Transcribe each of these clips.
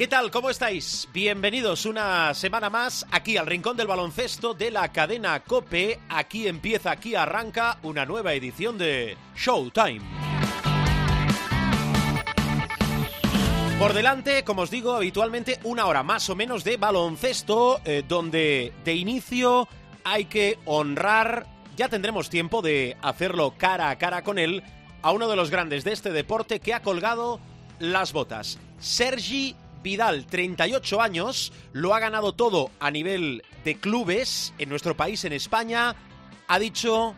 ¿Qué tal? ¿Cómo estáis? Bienvenidos una semana más aquí al Rincón del Baloncesto de la cadena Cope. Aquí empieza, aquí arranca una nueva edición de Showtime. Por delante, como os digo, habitualmente una hora más o menos de baloncesto, eh, donde de inicio hay que honrar, ya tendremos tiempo de hacerlo cara a cara con él, a uno de los grandes de este deporte que ha colgado las botas. Sergi Vidal, 38 años, lo ha ganado todo a nivel de clubes en nuestro país, en España. Ha dicho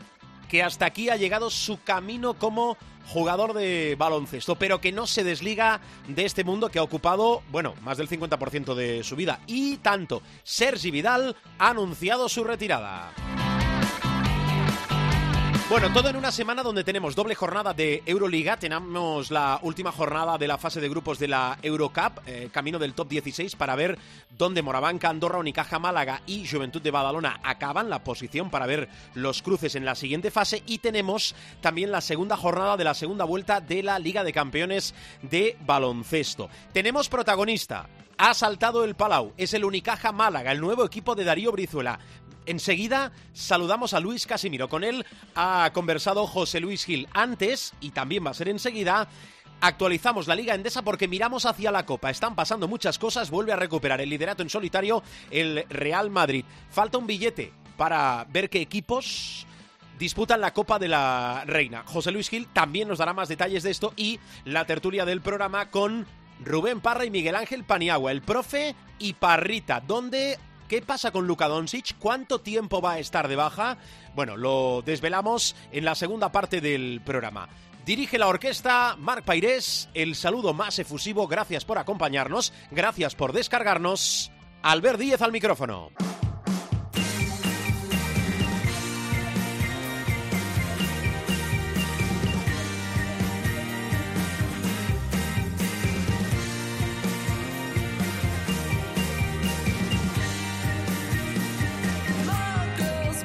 que hasta aquí ha llegado su camino como jugador de baloncesto, pero que no se desliga de este mundo que ha ocupado, bueno, más del 50% de su vida. Y tanto, Sergi Vidal ha anunciado su retirada. Bueno, todo en una semana donde tenemos doble jornada de Euroliga, tenemos la última jornada de la fase de grupos de la Eurocup, eh, camino del top 16 para ver dónde Morabanca, Andorra, Unicaja, Málaga y Juventud de Badalona acaban la posición para ver los cruces en la siguiente fase y tenemos también la segunda jornada de la segunda vuelta de la Liga de Campeones de baloncesto. Tenemos protagonista, ha saltado el Palau. Es el Unicaja Málaga, el nuevo equipo de Darío Brizuela. Enseguida saludamos a Luis Casimiro. Con él ha conversado José Luis Gil antes, y también va a ser enseguida, actualizamos la Liga Endesa porque miramos hacia la Copa. Están pasando muchas cosas, vuelve a recuperar el liderato en solitario el Real Madrid. Falta un billete para ver qué equipos disputan la Copa de la Reina. José Luis Gil también nos dará más detalles de esto y la tertulia del programa con Rubén Parra y Miguel Ángel Paniagua, el profe y Parrita, donde ¿Qué pasa con Luka Doncic? ¿Cuánto tiempo va a estar de baja? Bueno, lo desvelamos en la segunda parte del programa. Dirige la orquesta Marc Pairés. El saludo más efusivo. Gracias por acompañarnos. Gracias por descargarnos. Albert Díez al micrófono.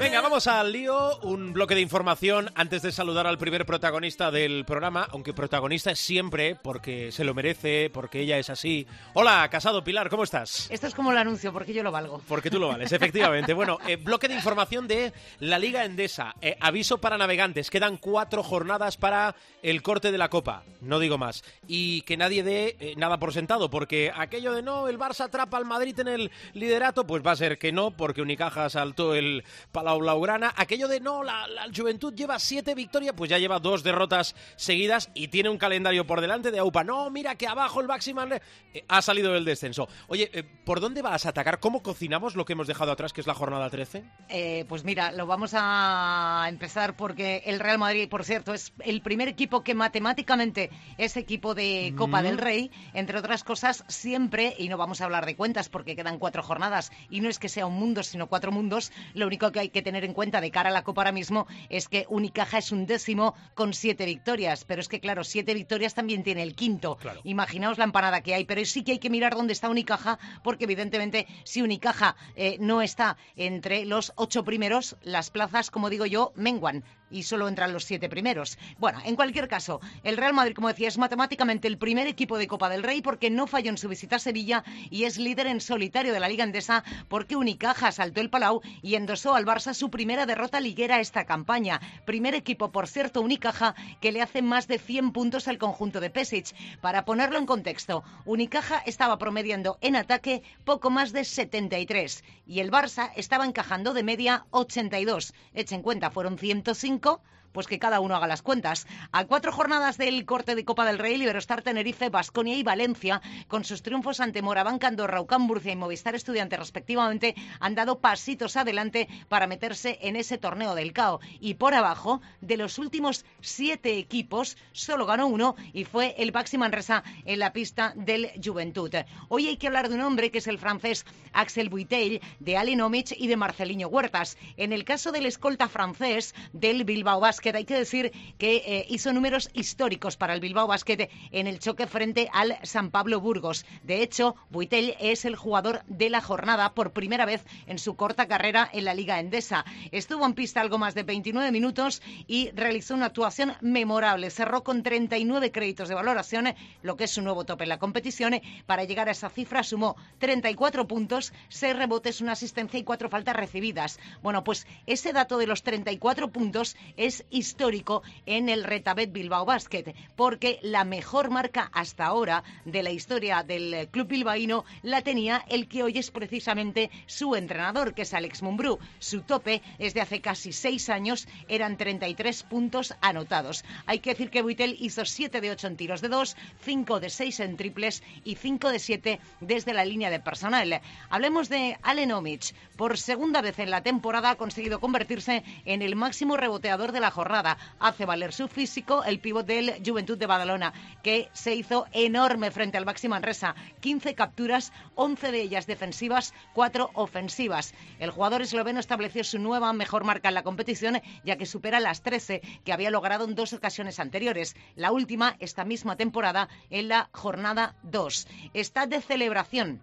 Venga, vamos al lío. Un bloque de información antes de saludar al primer protagonista del programa, aunque protagonista es siempre porque se lo merece, porque ella es así. Hola, casado Pilar, ¿cómo estás? Esto es como el anuncio, porque yo lo valgo. Porque tú lo vales, efectivamente. bueno, eh, bloque de información de la Liga Endesa. Eh, aviso para navegantes, quedan cuatro jornadas para el corte de la Copa, no digo más. Y que nadie dé eh, nada por sentado, porque aquello de no, el Barça atrapa al Madrid en el liderato, pues va a ser que no, porque Unicaja saltó el Palau Blaugrana. Aquello de no, la, la, Juventud lleva siete victorias, pues ya lleva dos derrotas seguidas y tiene un calendario por delante de AUPA. No, mira que abajo el Maximal eh, ha salido del descenso. Oye, eh, ¿por dónde vas a atacar? ¿Cómo cocinamos lo que hemos dejado atrás, que es la jornada 13? Eh, pues mira, lo vamos a empezar porque el Real Madrid, por cierto, es el primer equipo que matemáticamente es equipo de Copa mm. del Rey, entre otras cosas, siempre, y no vamos a hablar de cuentas porque quedan cuatro jornadas y no es que sea un mundo, sino cuatro mundos, lo único que hay que tener en cuenta de cara a la Copa ahora mismo es que Unicaja es un décimo con siete victorias, pero es que claro, siete victorias también tiene el quinto. Claro. Imaginaos la empanada que hay, pero sí que hay que mirar dónde está Unicaja, porque evidentemente si Unicaja eh, no está entre los ocho primeros, las plazas, como digo yo, menguan y solo entran los siete primeros. Bueno, en cualquier caso, el Real Madrid, como decía, es matemáticamente el primer equipo de Copa del Rey porque no falló en su visita a Sevilla y es líder en solitario de la Liga Endesa porque Unicaja saltó el Palau y endosó al Barça su primera derrota liguera esta campaña. Primer equipo, por cierto, Unicaja, que le hace más de 100 puntos al conjunto de Pesic. Para ponerlo en contexto, Unicaja estaba promediando en ataque poco más de 73 y el Barça estaba encajando de media 82. Echen cuenta, fueron 105 5 pues que cada uno haga las cuentas. A cuatro jornadas del corte de Copa del Rey, Liberostar Tenerife, Basconia y Valencia, con sus triunfos ante Morabanca, Andorra, Ucán, Murcia y Movistar Estudiante respectivamente, han dado pasitos adelante para meterse en ese torneo del CAO. Y por abajo, de los últimos siete equipos, solo ganó uno y fue el Baxi Manresa en la pista del Juventud. Hoy hay que hablar de un hombre que es el francés Axel Buitel, de Alinomic y de Marcelinho Huertas. En el caso del escolta francés del Bilbao Basket, Basket. Hay que decir que eh, hizo números históricos para el Bilbao Basket en el choque frente al San Pablo Burgos. De hecho, Buitel es el jugador de la jornada por primera vez en su corta carrera en la Liga Endesa. Estuvo en pista algo más de 29 minutos y realizó una actuación memorable. Cerró con 39 créditos de valoración, lo que es su nuevo tope en la competición. Para llegar a esa cifra sumó 34 puntos, 6 rebotes, una asistencia y 4 faltas recibidas. Bueno, pues ese dato de los 34 puntos es histórico en el Retabet Bilbao Basket, porque la mejor marca hasta ahora de la historia del club bilbaíno la tenía el que hoy es precisamente su entrenador, que es Alex Mumbrú. Su tope es de hace casi seis años, eran 33 puntos anotados. Hay que decir que Buitel hizo 7 de 8 en tiros de 2, 5 de 6 en triples y 5 de 7 desde la línea de personal. Hablemos de Allen Omich. Por segunda vez en la temporada ha conseguido convertirse en el máximo reboteador de la jornada. Hace valer su físico el pívot del Juventud de Badalona, que se hizo enorme frente al Baxi Manresa. 15 capturas, 11 de ellas defensivas, 4 ofensivas. El jugador esloveno estableció su nueva mejor marca en la competición, ya que supera las 13 que había logrado en dos ocasiones anteriores. La última, esta misma temporada, en la jornada 2. Está de celebración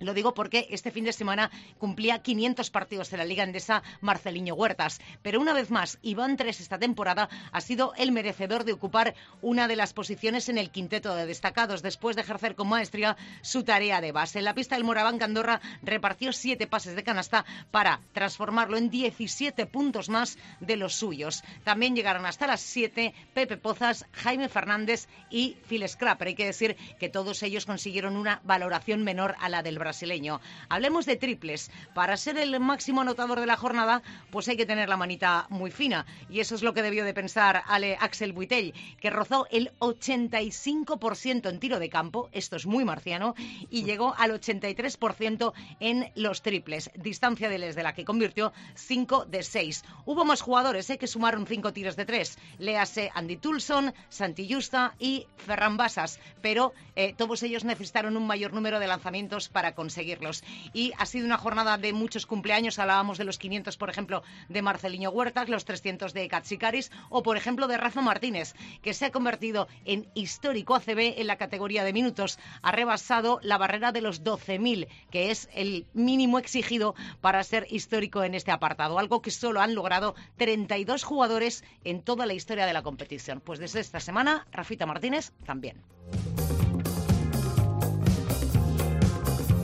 lo digo porque este fin de semana cumplía 500 partidos de la Liga Endesa Marceliño Huertas. Pero una vez más, Iván Tres esta temporada ha sido el merecedor de ocupar una de las posiciones en el quinteto de destacados después de ejercer con maestría su tarea de base. En la pista del Moraván Candorra repartió siete pases de canasta para transformarlo en 17 puntos más de los suyos. También llegaron hasta las 7 Pepe Pozas, Jaime Fernández y Phil Scrapper. Hay que decir que todos ellos consiguieron una valoración menor a la del Brasil brasileño. Hablemos de triples. Para ser el máximo anotador de la jornada, pues hay que tener la manita muy fina. Y eso es lo que debió de pensar Ale Axel Buitel, que rozó el 85% en tiro de campo, esto es muy marciano, y llegó al 83% en los triples, distancia de la que convirtió 5 de 6. Hubo más jugadores ¿eh? que sumaron 5 tiros de 3. Léase Andy Tulson, Santi Justa y Ferran Basas, pero eh, todos ellos necesitaron un mayor número de lanzamientos para conseguirlos. Y ha sido una jornada de muchos cumpleaños. Hablábamos de los 500, por ejemplo, de Marceliño Huertas, los 300 de Katsikaris o, por ejemplo, de Rafa Martínez, que se ha convertido en histórico ACB en la categoría de minutos. Ha rebasado la barrera de los 12.000, que es el mínimo exigido para ser histórico en este apartado, algo que solo han logrado 32 jugadores en toda la historia de la competición. Pues desde esta semana, Rafita Martínez también.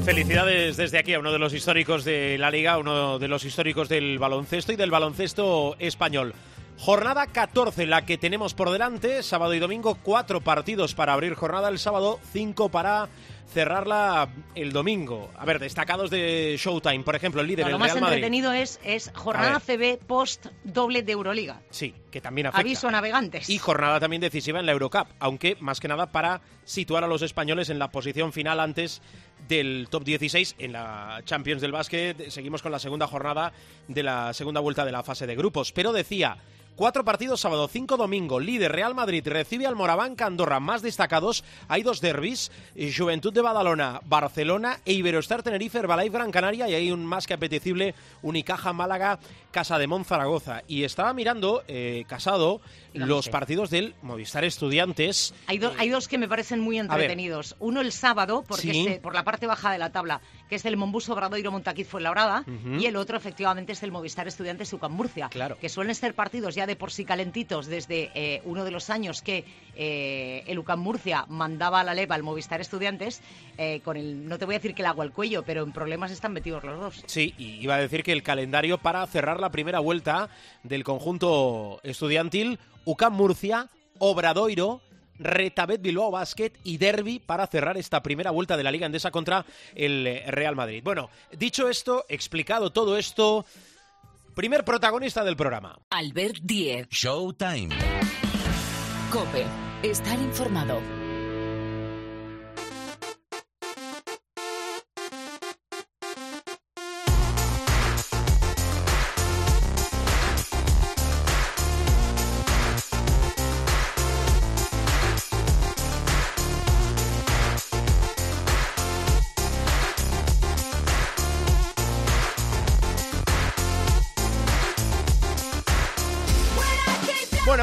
Felicidades desde aquí a uno de los históricos de la liga, uno de los históricos del baloncesto y del baloncesto español. Jornada 14, la que tenemos por delante, sábado y domingo, cuatro partidos para abrir jornada el sábado, cinco para cerrarla el domingo. A ver, destacados de Showtime, por ejemplo, el líder, el Real Madrid. Lo más entretenido es, es jornada CB post doble de Euroliga. Sí, que también afecta. Aviso a navegantes. Y jornada también decisiva en la Eurocup, aunque más que nada para situar a los españoles en la posición final antes del top 16 en la Champions del básquet. Seguimos con la segunda jornada de la segunda vuelta de la fase de grupos. Pero decía, Cuatro partidos sábado, cinco domingo. Líder Real Madrid recibe al Moraván Andorra. Más destacados, hay dos derbis. Juventud de Badalona, Barcelona e Iberostar Tenerife, Herbalife Gran Canaria. Y hay un más que apetecible Unicaja Málaga, Casa de Monzaragoza. Y estaba mirando, eh, Casado, los partidos del Movistar Estudiantes. Hay, hay dos que me parecen muy entretenidos. Uno el sábado, porque por la parte baja de la tabla, que es el Mombuso Bradoiro Montaquiz Fuenlabrada. Uh Y el otro, efectivamente, es el Movistar Estudiantes Ucam Murcia. Claro. Que suelen ser partidos ya de por sí calentitos desde eh, uno de los años que eh, el UCAM Murcia mandaba a la leva al Movistar Estudiantes, eh, con el, no te voy a decir que el agua al cuello, pero en problemas están metidos los dos. Sí, y iba a decir que el calendario para cerrar la primera vuelta del conjunto estudiantil, UCAM Murcia, Obradoiro, Retabet Bilbao Basket y Derby para cerrar esta primera vuelta de la Liga Endesa contra el Real Madrid. Bueno, dicho esto, explicado todo esto, primer protagonista del programa. Albert Diez. Showtime. Cope. Estar informado.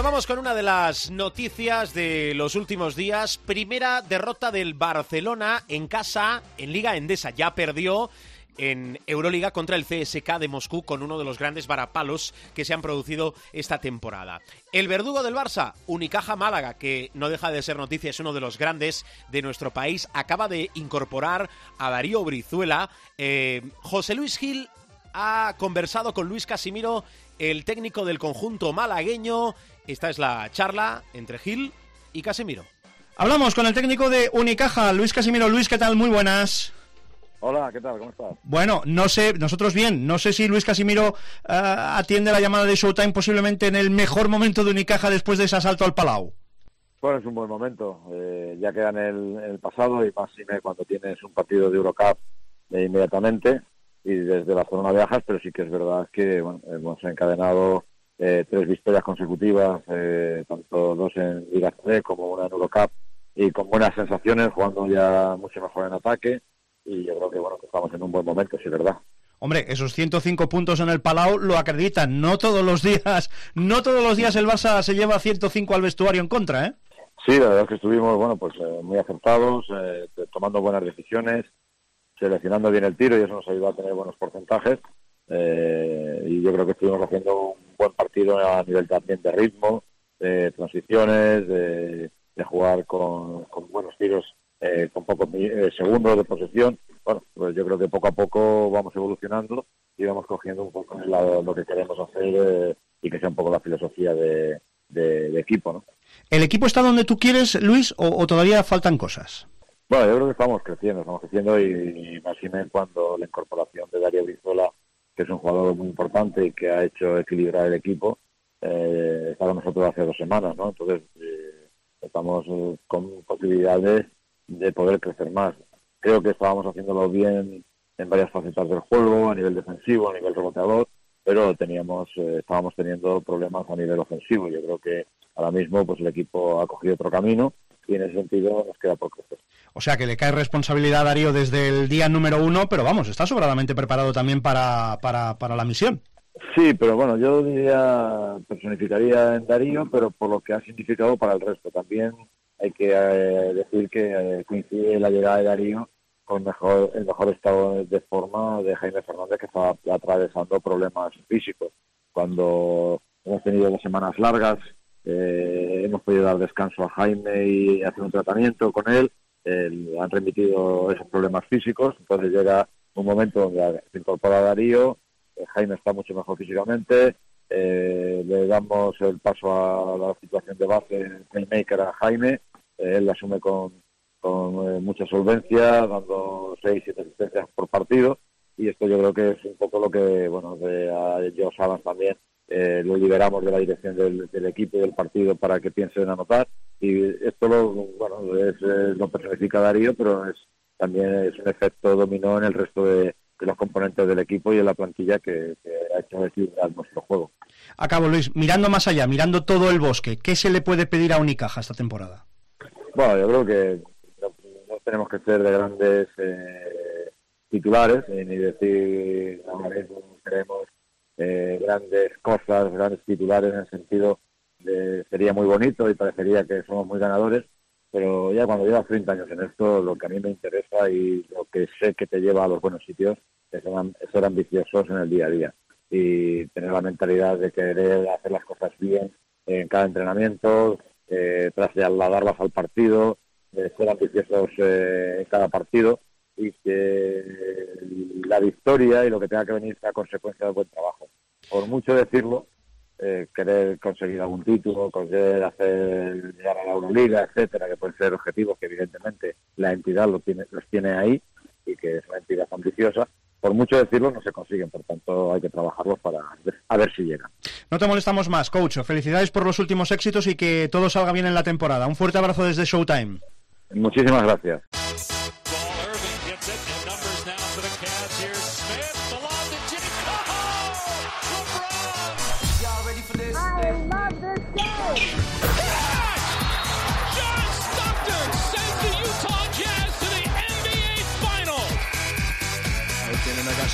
Vamos con una de las noticias de los últimos días. Primera derrota del Barcelona en casa en Liga Endesa. Ya perdió en Euroliga contra el CSK de Moscú con uno de los grandes varapalos que se han producido esta temporada. El verdugo del Barça, Unicaja Málaga, que no deja de ser noticia, es uno de los grandes de nuestro país, acaba de incorporar a Darío Brizuela. Eh, José Luis Gil ha conversado con Luis Casimiro, el técnico del conjunto malagueño. Esta es la charla entre Gil y Casimiro. Hablamos con el técnico de Unicaja, Luis Casimiro. Luis, ¿qué tal? Muy buenas. Hola, ¿qué tal? ¿Cómo estás? Bueno, no sé, nosotros bien. No sé si Luis Casimiro uh, atiende la llamada de Showtime posiblemente en el mejor momento de Unicaja después de ese asalto al Palau. Bueno, es un buen momento. Eh, ya queda en el, en el, pasado y más cuando tienes un partido de Eurocup eh, inmediatamente y desde la zona viajas, pero sí que es verdad que bueno, hemos encadenado eh, tres victorias consecutivas, eh, tanto dos en Liga C como una en Eurocup, y con buenas sensaciones, jugando ya mucho mejor en ataque, y yo creo que bueno que estamos en un buen momento, sí, verdad. Hombre, esos 105 puntos en el Palau lo acreditan. No todos los días, no todos los días el Barça se lleva 105 al vestuario en contra, ¿eh? Sí, la verdad es que estuvimos, bueno, pues eh, muy acertados, eh, tomando buenas decisiones, seleccionando bien el tiro y eso nos ayudó a tener buenos porcentajes. Eh, y yo creo que estuvimos haciendo un buen partido a nivel también de ritmo, de transiciones, de, jugar con, buenos tiros eh, con pocos eh, segundos de posesión. Bueno, pues yo creo que poco a poco vamos evolucionando y vamos cogiendo un poco la, lo que queremos hacer y que sea un poco la filosofía de, equipo, ¿no? ¿El equipo está donde tú quieres, Luis, o, todavía faltan cosas? Bueno, yo creo que estamos creciendo, estamos creciendo y, más y menos cuando la incorporación de Darío Brizola, que es un jugador muy importante y que ha hecho equilibrar el equipo, eh, está con nosotros hace dos semanas, ¿no? Entonces, eh, estamos eh, con posibilidades de poder crecer más. Creo que estábamos haciéndolo bien en varias facetas del juego, a nivel defensivo, a nivel reboteador, pero teníamos, eh, estábamos teniendo problemas a nivel ofensivo. Yo creo que ahora mismo pues el equipo ha cogido otro camino y en ese sentido nos queda crecer. O sea que le cae responsabilidad a Darío desde el día número uno, pero vamos, está sobradamente preparado también para, para, para la misión. Sí, pero bueno, yo diría, personificaría en Darío, pero por lo que ha significado para el resto. También hay que eh, decir que eh, coincide la llegada de Darío con mejor, el mejor estado de forma de Jaime Fernández, que estaba atravesando problemas físicos. Cuando hemos tenido dos semanas largas, eh, hemos podido dar descanso a Jaime y hacer un tratamiento con él, eh, han remitido esos problemas físicos, entonces llega un momento donde se incorpora Darío, eh, Jaime está mucho mejor físicamente, eh, le damos el paso a la situación de base playmaker a Jaime, eh, él la asume con, mucha solvencia, dando seis, siete asistencias por partido, y esto yo creo que es un poco lo que, bueno, de, a Josh Adams también eh, lo liberamos de la dirección del, del, equipo y del partido para que piense en anotar y esto lo, bueno, es, es, lo personifica Darío, pero es también es un efecto dominó en el resto de, de los componentes del equipo y en la plantilla que, que ha hecho equilibrar nuestro juego. Acabo, Luis, mirando más allá, mirando todo el bosque, ¿qué se le puede pedir a Unicaja esta temporada? Bueno, yo creo que no, no tenemos que ser de grandes eh, titulares, eh, ni decir, ahora mismo queremos eh, grandes cosas, grandes titulares en el sentido de sería muy bonito y parecería que somos muy ganadores, pero ya cuando llevas 30 años en esto, lo que a mí me interesa y lo que sé que te lleva a los buenos sitios es ser ambiciosos en el día a día y tener la mentalidad de querer hacer las cosas bien en cada entrenamiento, eh, trasladarlas al partido, de ser ambiciosos eh, en cada partido y que la victoria y lo que tenga que venir sea consecuencia del buen trabajo. Por mucho decirlo, eh, querer conseguir algún título, querer hacer llegar a la Euroliga, etcétera, que pueden ser objetivos que evidentemente la entidad lo tiene, los tiene ahí y que es una entidad ambiciosa, por mucho decirlo, no se consiguen, por tanto hay que trabajarlos para ver, a ver si llegan. No te molestamos más, coach. Felicidades por los últimos éxitos y que todo salga bien en la temporada. Un fuerte abrazo desde Showtime. Muchísimas gracias.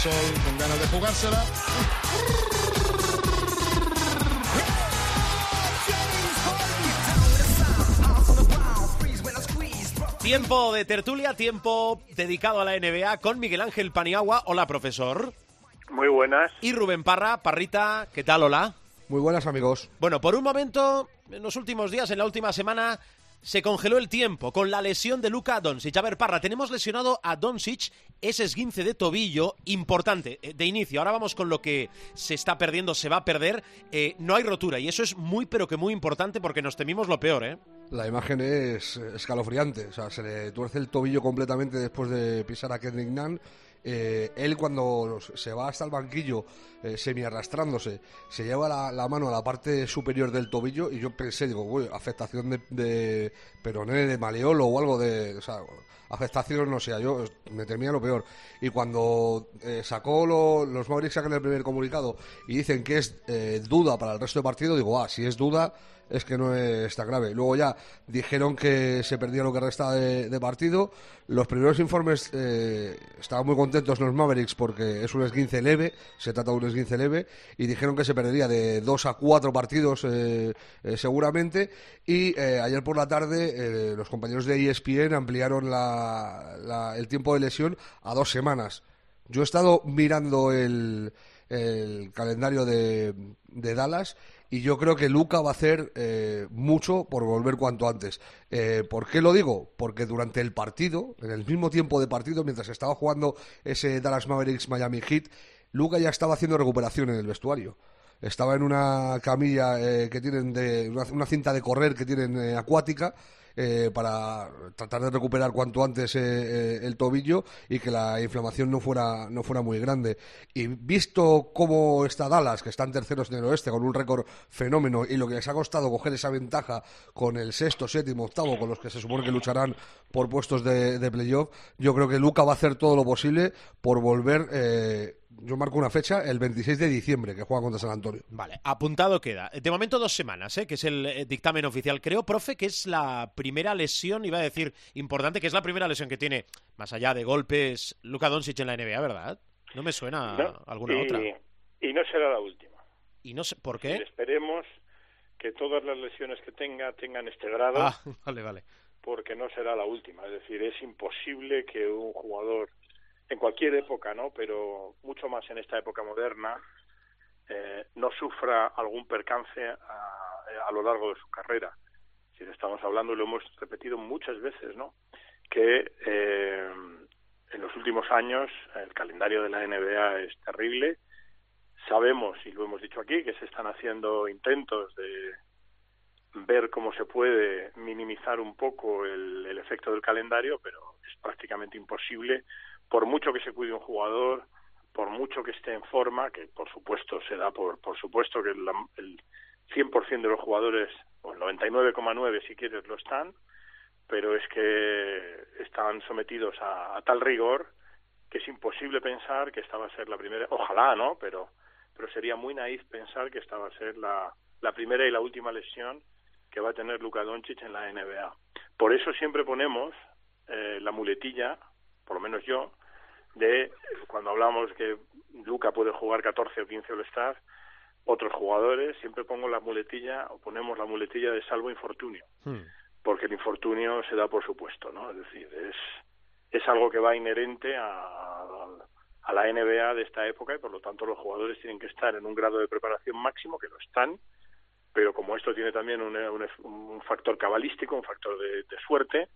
Con ganas de jugársela. Tiempo de tertulia, tiempo dedicado a la NBA con Miguel Ángel Paniagua. Hola, profesor. Muy buenas. Y Rubén Parra, Parrita, ¿qué tal? Hola. Muy buenas, amigos. Bueno, por un momento, en los últimos días, en la última semana, se congeló el tiempo con la lesión de Luka Doncic. A ver, Parra, tenemos lesionado a Doncic, ese esguince de tobillo importante eh, de inicio. Ahora vamos con lo que se está perdiendo, se va a perder. Eh, no hay rotura y eso es muy, pero que muy importante porque nos temimos lo peor, ¿eh? La imagen es escalofriante. O sea, se le tuerce el tobillo completamente después de pisar a Kendrick Nunn eh, él cuando se va hasta el banquillo eh, semi arrastrándose, se lleva la, mano a la parte superior del tobillo y yo pensé, digo, uy, afectación de, de peroné, de maleolo o algo de... O sea, afectación, no sé, yo me temía lo peor. Y cuando eh, sacó los Mavericks sacan el primer comunicado y dicen que es eh, duda para el resto de partido, digo, ah, si es duda es que no es tan grave. Luego ya dijeron que se perdía lo que restaba de, partido. Los primeros informes eh, estaban muy contentos los Mavericks porque es un esguince leve, se trata de un esguince leve, y dijeron que se perdería de dos a cuatro partidos eh, eh, seguramente. Y ayer por la tarde los compañeros de ESPN ampliaron el tiempo de lesión a dos semanas. Yo he estado mirando el, calendario de Dallas y yo creo que Luca va a hacer eh, mucho por volver cuanto antes. Eh, ¿Por qué lo digo? Porque durante el partido, en el mismo tiempo de partido, mientras estaba jugando ese Dallas Mavericks Miami Heat, Luca ya estaba haciendo recuperación en el vestuario. Estaba en una camilla eh, que tienen de una, cinta de correr que tienen acuática eh, para tratar de recuperar cuanto antes eh, eh, el tobillo y que la inflamación no fuera, no fuera muy grande. Y visto cómo está Dallas, que están terceros en el oeste con un récord fenómeno y lo que les ha costado coger esa ventaja con el sexto, séptimo, octavo, con los que se supone que lucharán por puestos de, de playoff, yo creo que Luca va a hacer todo lo posible por volver yo marco una fecha, el 26 de diciembre, que juega contra San Antonio. Vale, apuntado queda. De momento dos semanas, ¿eh? que es el eh, dictamen oficial. Creo, profe, que es la primera lesión, iba a decir importante, que es la primera lesión que tiene, más allá de golpes, Luka Doncic en la NBA, ¿verdad? No me suena alguna otra. Y no será la última. ¿Y no sé por qué? esperemos que todas las lesiones que tenga tengan este grado. Ah, vale, vale. Porque no será la última. Es decir, es imposible que un jugador en cualquier época, ¿no? Pero mucho más en esta época moderna, eh, no sufra algún percance a, a, lo largo de su carrera. Si estamos hablando, y lo hemos repetido muchas veces, ¿no? Que eh, en los últimos años el calendario de la NBA es terrible. Sabemos, y lo hemos dicho aquí, que se están haciendo intentos de ver cómo se puede minimizar un poco el, el efecto del calendario, pero es prácticamente imposible por mucho que se cuide un jugador, por mucho que esté en forma, que por supuesto se da por, supuesto que el, el 100% de los jugadores, o el 99,9 si quieres, lo están, pero es que están sometidos a, tal rigor que es imposible pensar que esta va a ser la primera, ojalá, ¿no? Pero, pero sería muy naif pensar que esta va a ser la, la primera y la última lesión que va a tener Luka Doncic en la NBA. Por eso siempre ponemos eh, la muletilla, por lo menos yo, de cuando hablamos que Luca puede jugar 14 o 15 All-Stars, otros jugadores, siempre pongo la muletilla o ponemos la muletilla de salvo infortunio, hmm. porque el infortunio se da por supuesto, ¿no? Es decir, es, es algo que va inherente a, a la NBA de esta época y por lo tanto los jugadores tienen que estar en un grado de preparación máximo, que lo están, pero como esto tiene también un, un, factor cabalístico, un factor de suerte,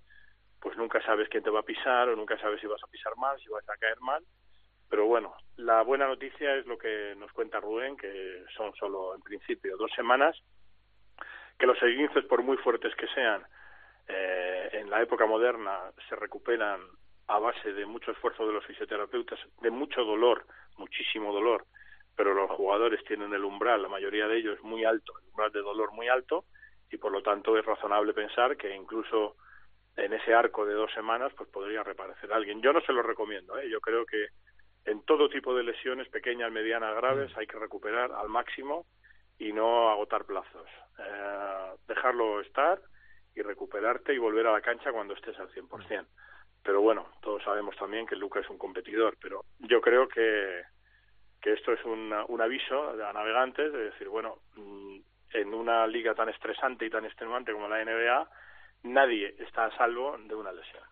pues nunca sabes quién te va a pisar o nunca sabes si vas a pisar mal, si vas a caer mal. Pero bueno, la buena noticia es lo que nos cuenta Rubén, que son solo en principio dos semanas, que los esguinces, por muy fuertes que sean, eh, en la época moderna se recuperan a base de mucho esfuerzo de los fisioterapeutas, de mucho dolor, muchísimo dolor, pero los jugadores tienen el umbral, la mayoría de ellos muy alto, el umbral de dolor muy alto, y por lo tanto es razonable pensar que incluso en ese arco de dos semanas, pues podría reaparecer alguien. Yo no se lo recomiendo, ¿eh? yo creo que en todo tipo de lesiones, pequeñas, medianas, graves, mm. hay que recuperar al máximo y no agotar plazos. Eh, dejarlo estar y recuperarte y volver a la cancha cuando estés al 100%. Pero bueno, todos sabemos también que Luca es un competidor, pero yo creo que, que esto es un, un aviso a navegantes de decir, bueno, mm, en una liga tan estresante y tan extenuante como la NBA, nadie está a salvo de una lesión.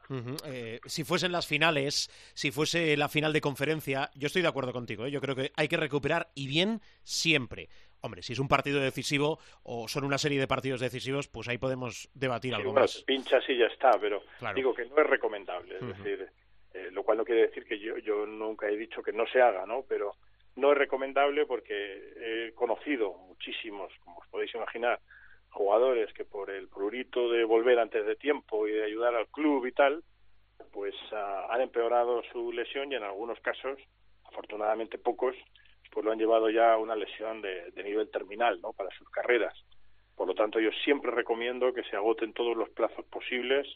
Eh, si fuesen las finales, si fuese la final de conferencia, yo estoy de acuerdo contigo. ¿eh? Yo creo que hay que recuperar y bien siempre. Hombre, si es un partido decisivo o son una serie de partidos decisivos, pues ahí podemos debatir algo más. Pinchas y ya está, pero digo que no es recomendable. Es decir, eh, lo cual no quiere decir que yo, yo nunca he dicho que no se haga, ¿no? Pero no es recomendable porque he conocido muchísimos, como os podéis imaginar, jugadores que por el prurito de volver antes de tiempo y de ayudar al club y tal, pues ah, han empeorado su lesión y en algunos casos, afortunadamente pocos, pues lo han llevado ya a una lesión de, nivel terminal, ¿no? Para sus carreras. Por lo tanto, yo siempre recomiendo que se agoten todos los plazos posibles,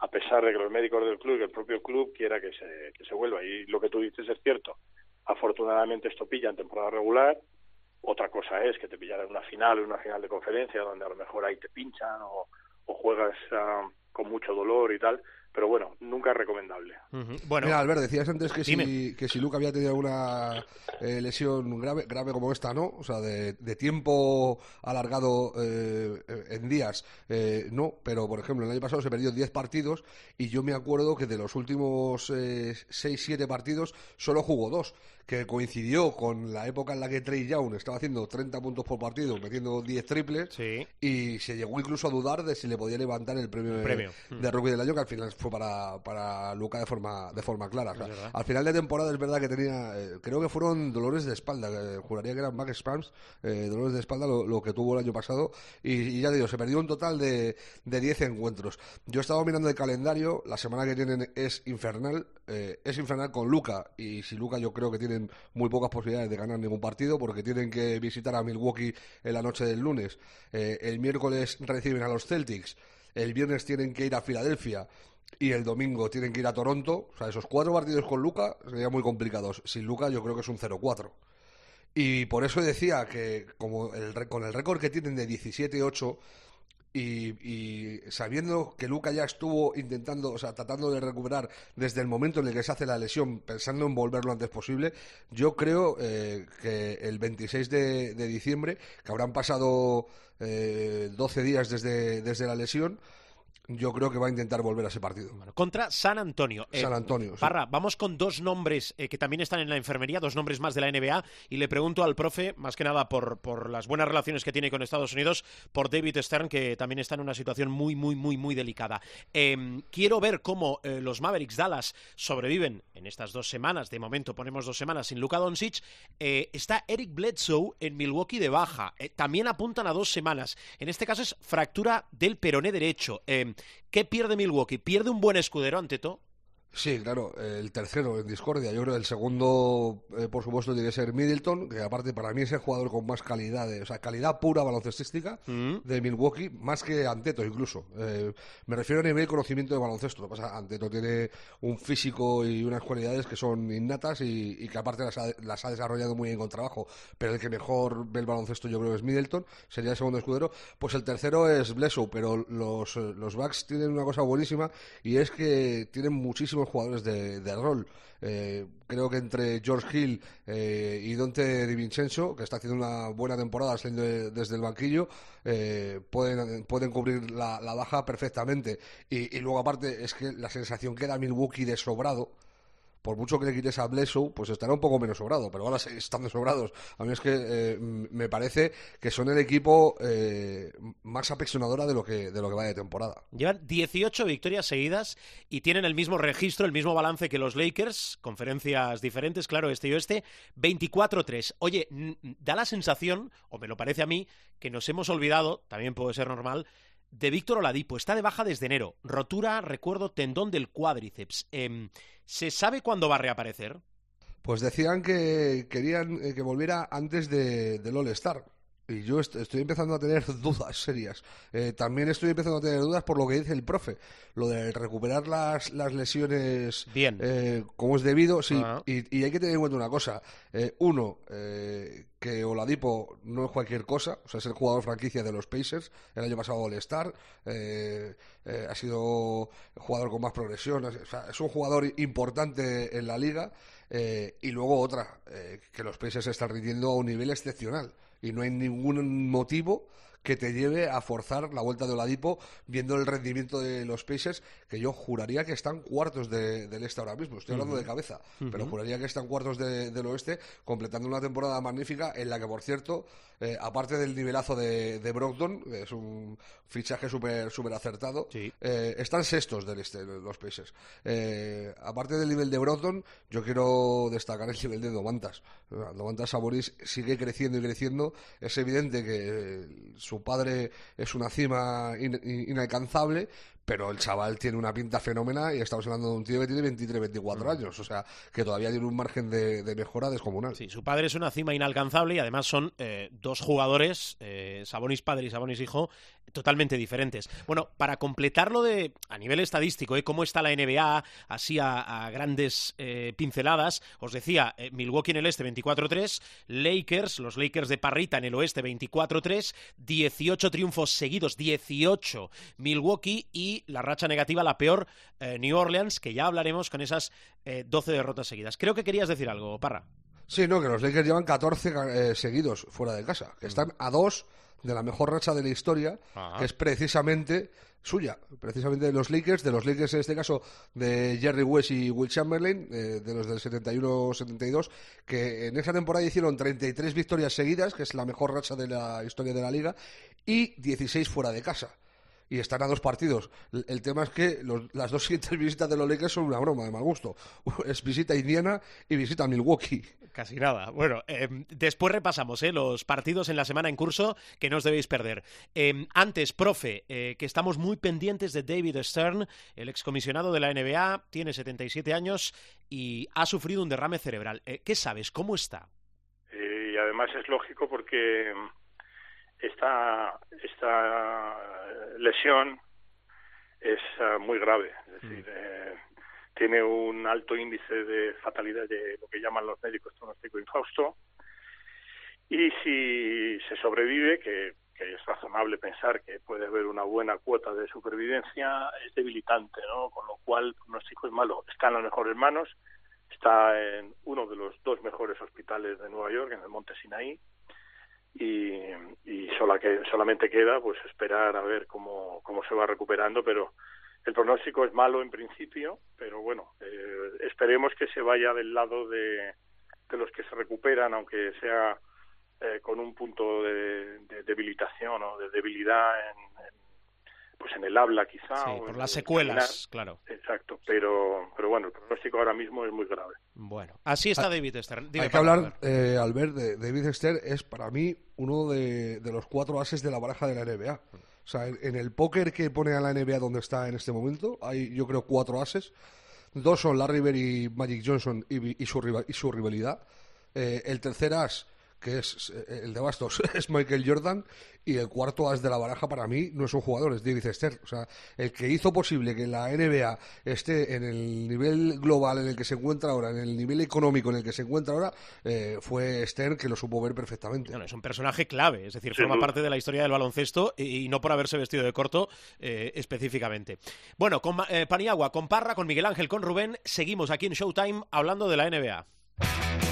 a pesar de que los médicos del club y el propio club quiera que se, que se vuelva. Y lo que tú dices es cierto. Afortunadamente esto pilla en temporada regular, otra cosa es que te pillara en una final o una final de conferencia donde a lo mejor ahí te pinchan o, juegas ah, con mucho dolor y tal, pero bueno, nunca es recomendable. bueno, Mira, Albert, decías antes que si, que si Luca había tenido alguna eh, lesión grave, grave como esta, ¿no? O sea, de, tiempo alargado eh, en días, eh, no, pero por ejemplo, el año pasado se perdió 10 partidos y yo me acuerdo que de los últimos 6-7 partidos solo jugó dos que coincidió con la época en la que Trey Young estaba haciendo 30 puntos por partido, metiendo 10 triples, y se llegó incluso a dudar de si le podía levantar el premio, De, mm. rookie del año, que al final fue para, para Luca de forma, de forma clara. al final de temporada es verdad que tenía, eh, creo que fueron dolores de espalda, juraría que eran back spams, eh, dolores de espalda lo, que tuvo el año pasado, y, ya digo, se perdió un total de, de 10 encuentros. Yo estaba mirando el calendario, la semana que tienen es infernal, eh, es infernal con Luca, y si Luca yo creo que tiene tienen muy pocas posibilidades de ganar ningún partido porque tienen que visitar a Milwaukee en la noche del lunes. Eh, el miércoles reciben a los Celtics. El viernes tienen que ir a Filadelfia y el domingo tienen que ir a Toronto. O sea, esos cuatro partidos con Luca serían muy complicados. Sin Luca yo creo que es un 0-4. Y por eso decía que como el, con el récord que tienen de 17-8 y, sabiendo que Luca ya estuvo intentando, o sea, tratando de recuperar desde el momento en el que se hace la lesión, pensando en volver lo antes posible, yo creo eh, que el 26 de, diciembre, que habrán pasado eh, 12 días desde, desde la lesión, yo creo que va a intentar volver a ese partido. contra San Antonio. Eh, San Antonio. Parra, vamos con dos nombres eh, que también están en la enfermería, dos nombres más de la NBA, y le pregunto al profe, más que nada por, por las buenas relaciones que tiene con Estados Unidos, por David Stern, que también está en una situación muy, muy, muy, muy delicada. Em, quiero ver cómo eh, los Mavericks Dallas sobreviven en estas dos semanas. De momento ponemos dos semanas sin Luka Doncic. está Eric Bledsoe en Milwaukee de baja. también apuntan a dos semanas. En este caso es fractura del peroné derecho. Em, ¿Qué pierde Milwaukee? ¿Pierde un buen escudero ante todo? Sí, claro, el tercero en discordia. Yo creo que el segundo, eh, por supuesto, tiene que ser Middleton, que aparte para mí es el jugador con más calidad, o sea, calidad pura baloncestística mm. de Milwaukee, más que Anteto incluso. Eh, me refiero a nivel conocimiento de baloncesto. Pasa, Anteto tiene un físico y unas cualidades que son innatas y, que aparte las ha, desarrollado muy bien con trabajo. Pero el que mejor ve el baloncesto yo creo que es Middleton, sería el segundo escudero. Pues el tercero es Blesso, pero los, los Bucks tienen una cosa buenísima y es que tienen muchísimo jugadores de, rol. Eh, creo que entre George Hill eh, y Dante Di Vincenzo, que está haciendo una buena temporada saliendo desde el banquillo, eh, pueden, pueden cubrir la, baja perfectamente. Y, y, luego, aparte, es que la sensación que da Milwaukee de sobrado por mucho que le quites a Blesu, pues estará un poco menos sobrado, pero ahora están sobrados. A mí es que eh, me parece que son el equipo eh, más apasionadora de lo que de lo que va de temporada. Llevan 18 victorias seguidas y tienen el mismo registro, el mismo balance que los Lakers, conferencias diferentes, claro, este y oeste, 24-3. Oye, da la sensación, o me lo parece a mí, que nos hemos olvidado, también puede ser normal, de Víctor Oladipo. Está de baja desde enero. Rotura, recuerdo, tendón del cuádriceps. Em, ¿Se sabe cuándo va a reaparecer? Pues decían que querían eh, que volviera antes de, del All-Star. Y yo estoy empezando a tener dudas serias. Eh, también estoy empezando a tener dudas por lo que dice el profe. Lo de recuperar las, las lesiones Bien. Eh, como es debido. Sí, ah. y, hay que tener en cuenta una cosa. Eh, uno, que Oladipo no es cualquier cosa. O sea, es el jugador franquicia de los Pacers. El año pasado All-Star. ha sido jugador con más progresión. O sea, es un jugador importante en la liga. y luego otra, que los Pacers están rindiendo a un nivel excepcional y no hay ningún motivo que te lleve a forzar la vuelta de Oladipo viendo el rendimiento de los Pacers, que yo juraría que están cuartos del este ahora mismo. Estoy hablando de cabeza, pero juraría que están cuartos del oeste, completando una temporada magnífica en la que, por cierto, eh, aparte del nivelazo de, de Brogdon, que es un fichaje súper super acertado, eh, están sextos del este, los Pacers. Eh, aparte del nivel de Brogdon, yo quiero destacar el nivel de Domantas. Domantas Saboris sigue creciendo y creciendo. Es evidente que su padre es una cima inalcanzable, pero el chaval tiene una pinta fenómena y estamos hablando de un tío que tiene 23, 24 mm. años, o sea, que todavía tiene un margen de, mejora descomunal. Sí, su padre es una cima inalcanzable y además son eh, dos jugadores, eh, Sabonis padre y Sabonis hijo, totalmente diferentes. Bueno, para completarlo de a nivel estadístico, ¿eh? cómo está la NBA, así a, grandes eh, pinceladas, os decía, Milwaukee en el este 24-3, Lakers, los Lakers de Parrita en el oeste 24-3, 18 triunfos seguidos, 18 Milwaukee y la racha negativa, la peor, eh, New Orleans, que ya hablaremos con esas 12 eh, derrotas seguidas. Creo que querías decir algo, Parra. Sí, no, que los Lakers llevan 14 eh, seguidos fuera de casa, que están a dos de la mejor racha de la historia, que es precisamente suya, precisamente de los Lakers, de los Lakers en este caso de Jerry West y Will Chamberlain, de los del 71-72, que en esa temporada hicieron 33 victorias seguidas, que es la mejor racha de la historia de la liga, y 16 fuera de casa y están a dos partidos. El, tema es que las dos siguientes visitas de los Lakers son una broma de mal gusto. Es visita a Indiana y visita a Milwaukee. Casi nada. Bueno, em, después repasamos eh, los partidos en la semana en curso que no os debéis perder. Em, antes, profe, eh, que estamos muy pendientes de David Stern, el excomisionado de la NBA, tiene 77 años y ha sufrido un derrame cerebral. Eh, ¿Qué sabes? ¿Cómo está? y además es lógico porque esta, esta lesión es ah, muy grave, es decir, mm. eh, tiene un alto índice de fatalidad de lo que llaman los médicos pronóstico infausto y si se sobrevive, que, que, es razonable pensar que puede haber una buena cuota de supervivencia, es debilitante, ¿no? Con lo cual el pronóstico es malo. Está en las mejores manos, está en uno de los dos mejores hospitales de Nueva York, en el Monte Sinaí, y, y sola que, solamente queda pues esperar a ver cómo, cómo se va recuperando, pero el pronóstico es malo en principio, pero bueno, eh, esperemos que se vaya del lado de, de los que se recuperan, aunque sea eh, con un punto de, debilitación o de debilidad en, pues en el habla quizá. Sí, por las secuelas, claro. Exacto, pero, pero bueno, el pronóstico ahora mismo es muy grave. Bueno, así está ah, David Stern. hay que hablar, eh, Albert, de David Stern es para mí uno de, los cuatro ases de la baraja de la NBA. O sea, en, el póker que pone a la NBA donde está en este momento, hay yo creo cuatro ases. Dos son Larry Bird y Magic Johnson y, su, y su rivalidad. Eh, el tercer as que es eh, el de Bastos, es Michael Jordan, y el cuarto as de la baraja para mí no es un jugador, es David Stern. O sea, el que hizo posible que la NBA esté en el nivel global en el que se encuentra ahora, en el nivel económico en el que se encuentra ahora, eh, fue Stern que lo supo ver perfectamente. es un personaje clave, es decir, forma parte de la historia del baloncesto y, no por haberse vestido de corto eh, específicamente. Bueno, con Paniagua, con Parra, con Miguel Ángel, con Rubén, seguimos aquí en Showtime hablando de la NBA.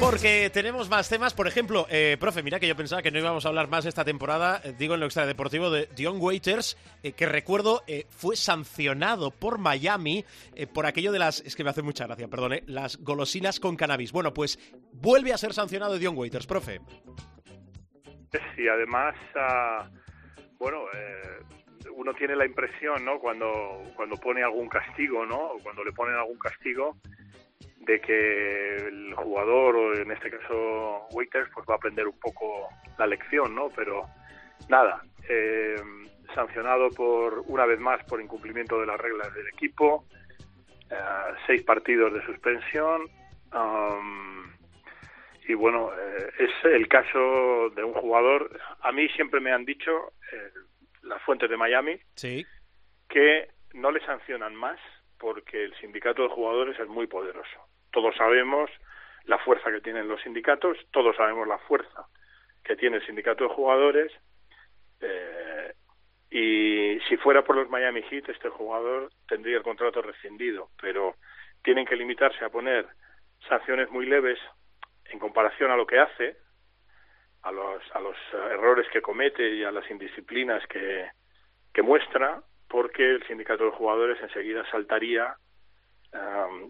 Porque tenemos más temas. Por ejemplo, eh, profe, mira que yo pensaba que no íbamos a hablar más esta temporada, eh, digo en lo extradeportivo, de Dion Waiters, eh, que recuerdo fue sancionado por Miami por aquello de las. Es que me hace mucha gracia, perdone, las golosinas con cannabis. Bueno, pues vuelve a ser sancionado Dion Waiters, profe. Sí, además, ah, bueno, uno tiene la impresión, ¿no? Cuando, cuando pone algún castigo, ¿no? Cuando le ponen algún castigo de que el jugador, o en este caso Waiters, pues va a aprender un poco la lección, ¿no? Pero nada, eh, sancionado por una vez más por incumplimiento de las reglas del equipo, eh, seis partidos de suspensión. Um, y bueno, eh, es el caso de un jugador. A mí siempre me han dicho las fuentes de Miami sí. que no le sancionan más porque el sindicato de jugadores es muy poderoso. Todos sabemos la fuerza que tienen los sindicatos, todos sabemos la fuerza que tiene el sindicato de jugadores. Eh, y si fuera por los Miami Heat, este jugador tendría el contrato rescindido, pero tienen que limitarse a poner sanciones muy leves en comparación a lo que hace, a los, a los errores que comete y a las indisciplinas que, que muestra, porque el sindicato de jugadores enseguida saltaría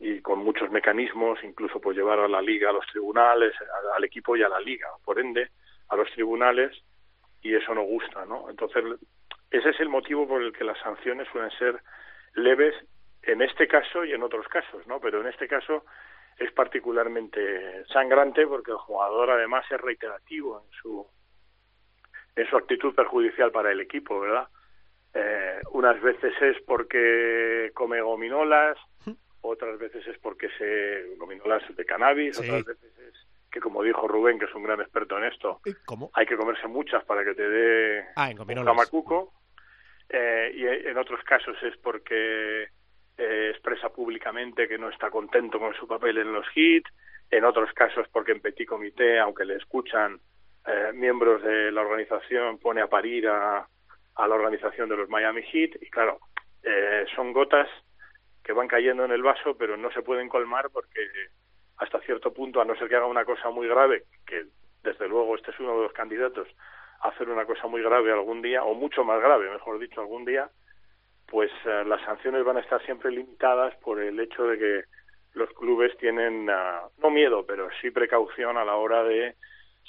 y con muchos mecanismos, incluso pues llevar a la liga a los tribunales, al equipo y a la liga, por ende, a los tribunales, y eso no gusta, ¿no? Entonces, ese es el motivo por el que las sanciones suelen ser leves en este caso y en otros casos, ¿no? Pero en este caso es particularmente sangrante porque el jugador además es reiterativo en su en su actitud perjudicial para el equipo, ¿verdad? Eh, unas veces es porque come gominolas, otras veces es porque se gominolas de cannabis, otras veces es que como dijo Rubén, que es un gran experto en esto, ¿Cómo? hay que comerse muchas para que te dé Ah, en un camacuco. Eh, y en otros casos es porque eh, expresa públicamente que no está contento con su papel en los hits, en otros casos porque en Petit Comité, aunque le escuchan eh, miembros de la organización, pone a parir a, a la organización de los Miami Heat. Y claro, eh, son gotas que van cayendo en el vaso pero no se pueden colmar porque hasta cierto punto, a no ser que haga una cosa muy grave, que desde luego este es uno de los candidatos a hacer una cosa muy grave algún día, o mucho más grave, mejor dicho, algún día, pues eh, las sanciones van a estar siempre limitadas por el hecho de que los clubes tienen, ah, no miedo, pero sí precaución a la hora de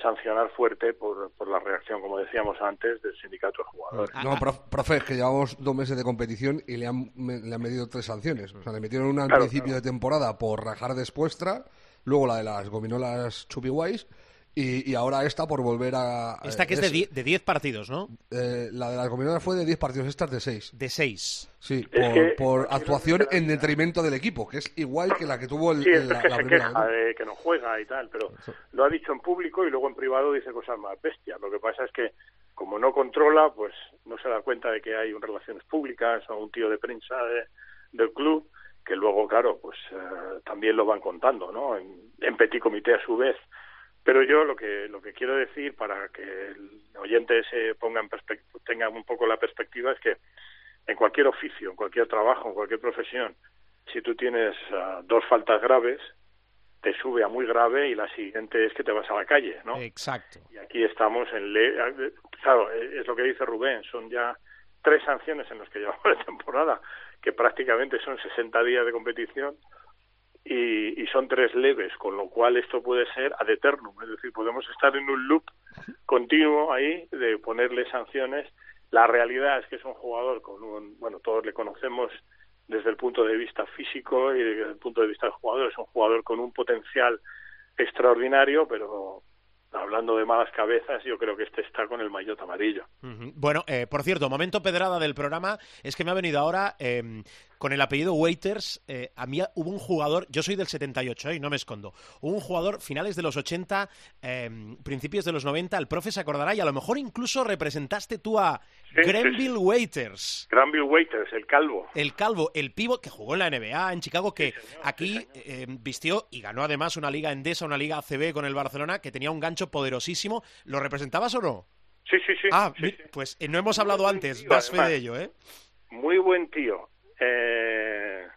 sancionar fuerte por, por la reacción, como decíamos antes, del sindicato de jugadores. No, prof- profe, es que llevamos dos meses de competición y le han, me- le han medido tres sanciones. O sea, le metieron una al Claro, principio claro. de temporada por rajar despuestra, luego la de las gominolas chupiguays y, y ahora esta por volver a... Esta que es de die- de 10 partidos, ¿no? eh, la de las gominolas fue de 10 partidos, esta es de 6. De 6. Sí, Es por, que- por es que actuación en la- detrimento del equipo, que es igual que la que tuvo el, Sí, es la, que la se primera. queja ¿no? de que no juega y tal, pero lo ha dicho en público y luego en privado dice cosas más bestias. Lo que pasa es que como no controla, pues no se da cuenta de que hay un relaciones públicas o un tío de prensa de- del club que luego, claro, pues eh, también lo van contando, ¿no? En, en petit comité a su vez. Pero yo lo que lo que quiero decir para que el oyente se ponga en tenga un poco la perspectiva es que en cualquier oficio, en cualquier trabajo, en cualquier profesión, si tú tienes ah, dos faltas graves, te sube a muy grave y la siguiente es que te vas a la calle, ¿no? Exacto. Y aquí estamos en... Le claro, eh, es lo que dice Rubén, son ya tres sanciones en las que llevamos la temporada, que prácticamente son 60 días de competición y, y son tres leves, con lo cual esto puede ser ad eternum, es decir, podemos estar en un loop continuo ahí de ponerle sanciones. La realidad es que es un jugador con un, bueno, todos le conocemos desde el punto de vista físico y desde el punto de vista del jugador, es un jugador con un potencial extraordinario, pero hablando de malas cabezas, yo creo que este está con el maillot amarillo. Bueno, eh, por cierto, momento pedrada del programa es que me ha venido ahora eh, con el apellido Waiters. eh, a mí hubo un jugador, yo soy del 78 eh, y no me escondo, hubo un jugador finales de los 80, eh, principios de los 90, el profe se acordará y a lo mejor incluso representaste tú a Sí, sí, Grenville Waiters. Granville Waiters, el calvo. El calvo, el pivo que jugó en la NBA en Chicago, que aquí eh, vistió y ganó además una liga endesa, una liga ACB con el Barcelona, que tenía un gancho poderosísimo. ¿Lo representabas o no? Sí, sí, sí. Ah, sí, sí. pues eh, no hemos hablado antes, tío, das fe además. de ello, ¿eh? Muy buen tío. Eh,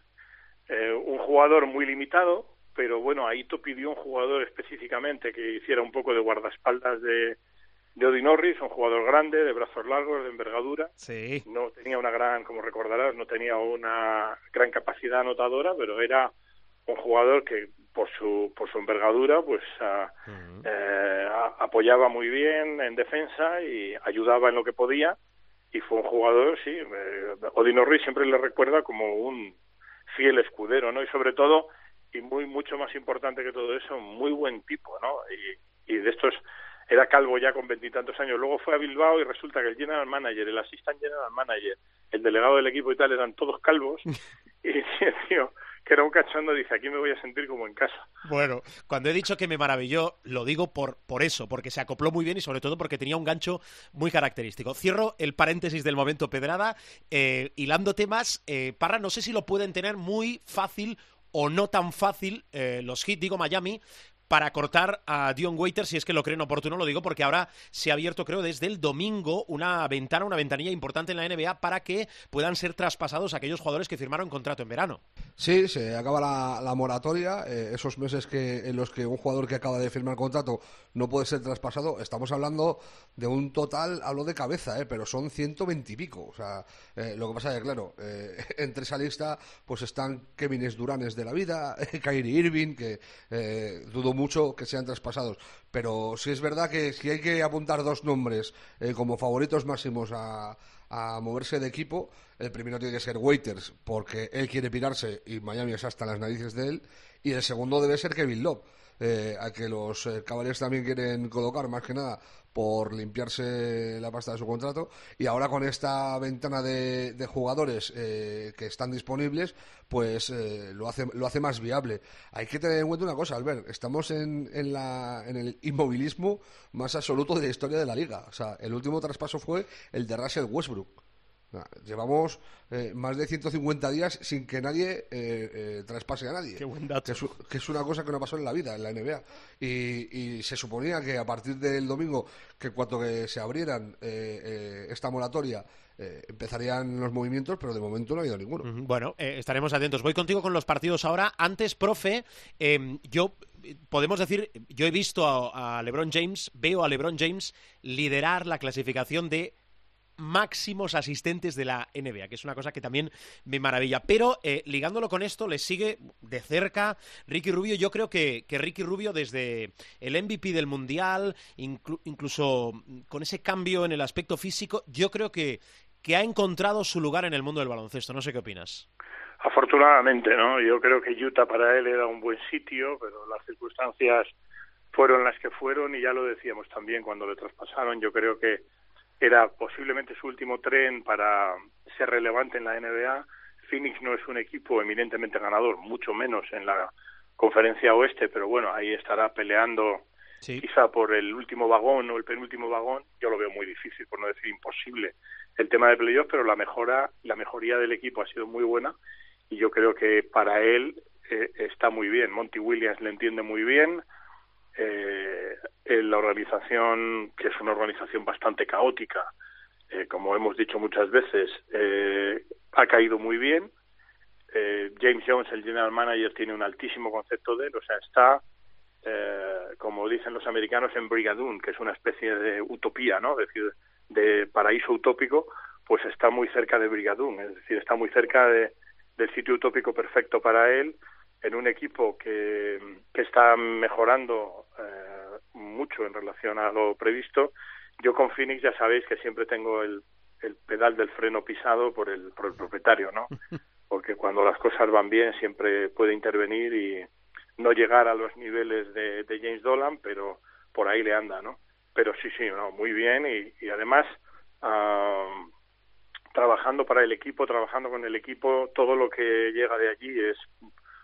eh, un jugador muy limitado, pero bueno, Aito pidió un jugador específicamente que hiciera un poco de guardaespaldas de, de Odi Norris, un jugador grande, de brazos largos, de envergadura. Sí. No tenía una gran, como recordarás, no tenía una gran capacidad anotadora, pero era un jugador que por su por su envergadura pues ah, eh, a- apoyaba muy bien en defensa y ayudaba en lo que podía y fue un jugador sí eh, Odino Ruiz siempre le recuerda como un fiel escudero no y sobre todo y muy mucho más importante que todo eso muy buen tipo no y, y de estos era calvo ya con veintitantos años. Luego fue a Bilbao y resulta que el general manager el assistant general manager el delegado del equipo y tal eran todos calvos. Y tío que era un cachondo dice aquí me voy a sentir como en casa Bueno, cuando he dicho que me maravilló, lo digo por, por eso, porque se acopló muy bien y sobre todo porque tenía un gancho muy característico. Cierro el paréntesis del momento Pedrada, eh, hilando temas. Eh, Parra, no sé si lo pueden tener muy fácil o no tan fácil eh, los hits, digo Miami, para cortar a Dion Waiters si es que lo creen oportuno, lo digo porque ahora se ha abierto, creo, desde el domingo una ventana, una ventanilla importante en la NBA para que puedan ser traspasados aquellos jugadores que firmaron contrato en verano. Sí, se acaba la, moratoria, eh, esos meses que, en los que un jugador que acaba de firmar contrato no puede ser traspasado. Estamos hablando de un total, hablo de cabeza, eh, pero son 120 y pico. O sea, eh, lo que pasa es que, claro, eh, entre esa lista pues están Kevin Duranes de la vida, Kyrie Irving, que dudo mucho que sean traspasados. Pero sí es verdad que si hay que apuntar dos nombres como favoritos máximos a a moverse de equipo, el primero tiene que ser Waiters, porque él quiere pirarse y Miami es hasta las narices de él, y el segundo debe ser Kevin Love, eh, a que los eh, Cavaliers también quieren colocar, más que nada por limpiarse la pasta de su contrato. Y ahora con esta ventana de, jugadores eh, que están disponibles, pues lo, hace, lo hace más viable. Hay que tener en cuenta una cosa, Albert, estamos en, en, la, en el inmovilismo más absoluto de la historia de la liga. O sea, el último traspaso fue el de Russell Westbrook. Llevamos eh, más de 150 días sin que nadie eh, eh, traspase a nadie. Qué buen dato. Que es, una cosa que no pasó en la vida, en la NBA. Y, se suponía que a partir del domingo, que cuando que se abrieran esta moratoria, empezarían los movimientos, pero de momento no ha habido ninguno. Bueno, estaremos atentos. Voy contigo con los partidos ahora. Antes, profe, em, yo podemos decir, yo he visto a, a LeBron James, veo a LeBron James liderar la clasificación de máximos asistentes de la NBA, que es una cosa que también me maravilla. Pero eh, ligándolo con esto, le sigue de cerca Ricky Rubio. Yo creo que, que Ricky Rubio, desde el MVP del Mundial, incluso con ese cambio en el aspecto físico, yo creo que, que ha encontrado su lugar en el mundo del baloncesto. No sé qué opinas. Afortunadamente, ¿no? Yo creo que Utah para él era un buen sitio, pero las circunstancias fueron las que fueron y ya lo decíamos también cuando le traspasaron. Yo creo que era posiblemente su último tren para ser relevante en la NBA. Phoenix no es un equipo eminentemente ganador, mucho menos en la conferencia oeste, pero bueno, ahí estará peleando quizá por el último vagón o el penúltimo vagón. Yo lo veo muy difícil, por no decir imposible, el tema de playoff, pero la mejora, la mejoría del equipo ha sido muy buena y yo creo que para él eh, está muy bien. Monty Williams le entiende muy bien, eh, la organización, que es una organización bastante caótica, eh, como hemos dicho muchas veces, eh, ha caído muy bien. Eh, James Jones, el general manager, tiene un altísimo concepto de él, o sea, está, como dicen los americanos, en Brigadoon, que es una especie de utopía, ¿no? Es decir, de paraíso utópico, pues está muy cerca de Brigadoon, es decir, está muy cerca de, del sitio utópico perfecto para él en un equipo que, que está mejorando eh, mucho en relación a lo previsto. Yo con Phoenix ya sabéis que siempre tengo el, el pedal del freno pisado por el, por el propietario, ¿no? Porque cuando las cosas van bien siempre puede intervenir y no llegar a los niveles de, de James Dolan, pero por ahí le anda, ¿no? Pero sí, sí, no, muy bien y, y además trabajando para el equipo, trabajando con el equipo, todo lo que llega de allí es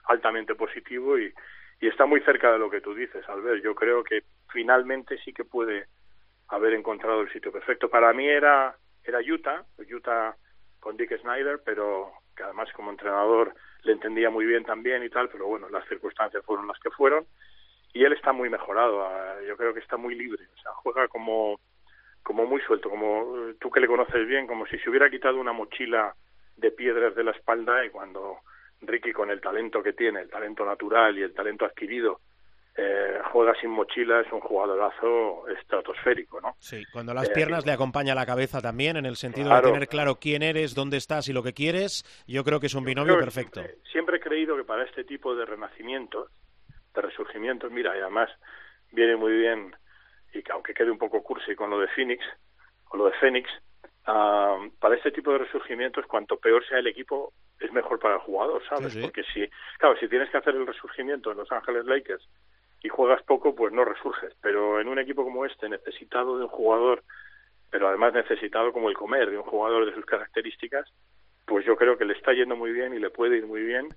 altamente positivo y, está muy cerca de lo que tú dices, Albert. Yo creo que finalmente sí que puede haber encontrado el sitio perfecto. Para mí era, era Utah, Utah con Dick Snyder, pero que además como entrenador le entendía muy bien también y tal, pero bueno, las circunstancias fueron las que fueron y él está muy mejorado, ah, yo creo que está muy libre, o sea, juega como como muy suelto, como tú que le conoces bien, como si se hubiera quitado una mochila de piedras de la espalda y cuando Ricky con el talento que tiene, el talento natural y el talento adquirido, eh, juega sin mochila, es un jugadorazo estratosférico, ¿no? Sí, cuando las piernas le acompaña la cabeza también, en el sentido de tener claro quién eres, dónde estás y lo que quieres, yo creo que es un binomio perfecto. Siempre, he creído que para este tipo de renacimientos, de resurgimientos, mira, y además viene muy bien, y que aunque quede un poco cursi con lo de Phoenix, o lo de Phoenix, ah, para este tipo de resurgimientos, cuanto peor sea el equipo, es mejor para el jugador, ¿sabes? Porque si, claro, si tienes que hacer el resurgimiento en Los Ángeles Lakers y juegas poco, pues no resurges. Pero en un equipo como este, necesitado de un jugador, pero además necesitado como el comer, de un jugador de sus características, pues yo creo que le está yendo muy bien y le puede ir muy bien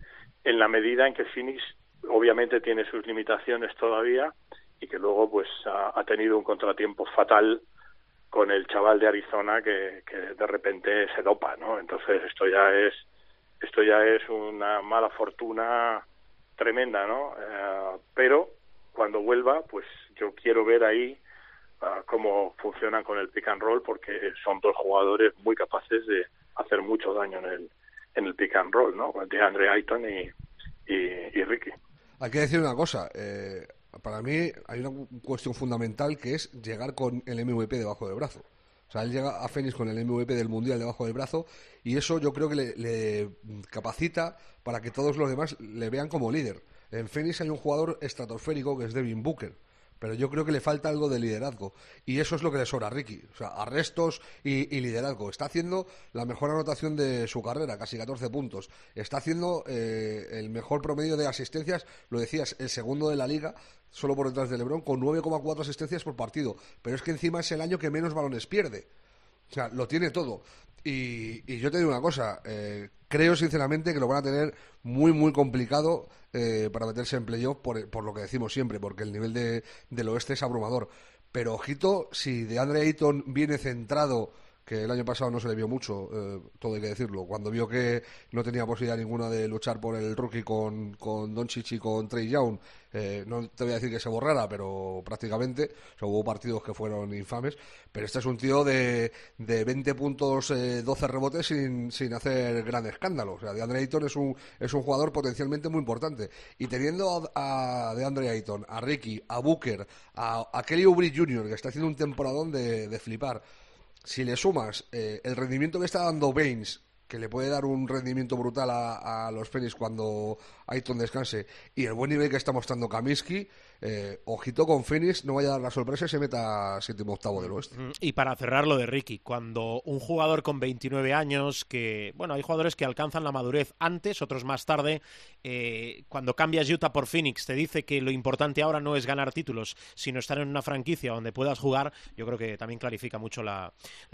en la medida en que Phoenix obviamente tiene sus limitaciones todavía y que luego pues ha, tenido un contratiempo fatal con el chaval de Arizona que, que de repente se dopa, ¿no? Entonces esto ya es esto ya es una mala fortuna tremenda, ¿no? Eh, pero cuando vuelva, pues yo quiero ver ahí ah, cómo funcionan con el pick and roll, porque son dos jugadores muy capaces de hacer mucho daño en el, en el pick and roll, ¿no? De Andre Ayton y, y, Ricky. Hay que decir una cosa, eh, para mí hay una cuestión fundamental que es llegar con el MVP debajo del brazo. Él llega a Fénix con el MVP del Mundial debajo del brazo y eso yo creo que le, le capacita para que todos los demás le vean como líder. En Fénix hay un jugador estratosférico que es Devin Booker, pero yo creo que le falta algo de liderazgo. Y eso es lo que le sobra a Ricky. O sea, arrestos y, liderazgo. Está haciendo la mejor anotación de su carrera, casi 14 puntos. Está haciendo eh, el mejor promedio de asistencias, lo decías, el segundo de la liga, solo por detrás de Lebron, con 9,4 asistencias por partido. Pero es que encima es el año que menos balones pierde. O sea, lo tiene todo. Y, yo te digo una cosa, eh, creo sinceramente que lo van a tener muy, muy complicado eh, para meterse en playoff por, por, lo que decimos siempre, porque el nivel de, del oeste es abrumador. Pero ojito, si de Andre Ayton viene centrado que el año pasado no se le vio mucho, eh, todo hay que decirlo. Cuando vio que no tenía posibilidad ninguna de luchar por el rookie con, con Doncic y con Trey Young, eh, no te voy a decir que se borrara, pero prácticamente, hubo partidos que fueron infames, pero este es un tío de, de 20 puntos, 12 eh, rebotes sin, sin hacer gran escándalo. O sea, DeAndre Ayton es un, es un jugador potencialmente muy importante. Y teniendo a, a DeAndre Ayton, a Ricky, a Booker, a, a Kelly Oubre Jr., que está haciendo un temporadón de, de flipar, si le sumas eh, el rendimiento que está dando Baines, que le puede dar un rendimiento brutal a, a los Phoenix cuando Ayton descanse, y el buen nivel que está mostrando Kaminsky, eh, ojito con Phoenix, no vaya a dar la sorpresa y se meta séptimo octavo del oeste. Y para cerrar lo de Ricky, cuando un jugador con 29 años, que, bueno, hay jugadores que alcanzan la madurez antes, otros más tarde, eh, cuando cambias Utah por Phoenix, te dice que lo importante ahora no es ganar títulos, sino estar en una franquicia donde puedas jugar, yo creo que también clarifica mucho la,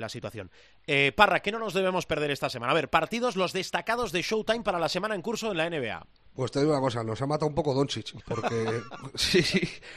situación. Eh, Parra, ¿qué no nos debemos perder esta semana? A ver, partidos los destacados de Showtime para la semana en curso en la NBA. Pues te digo una cosa, nos ha matado un poco Doncic, porque sí,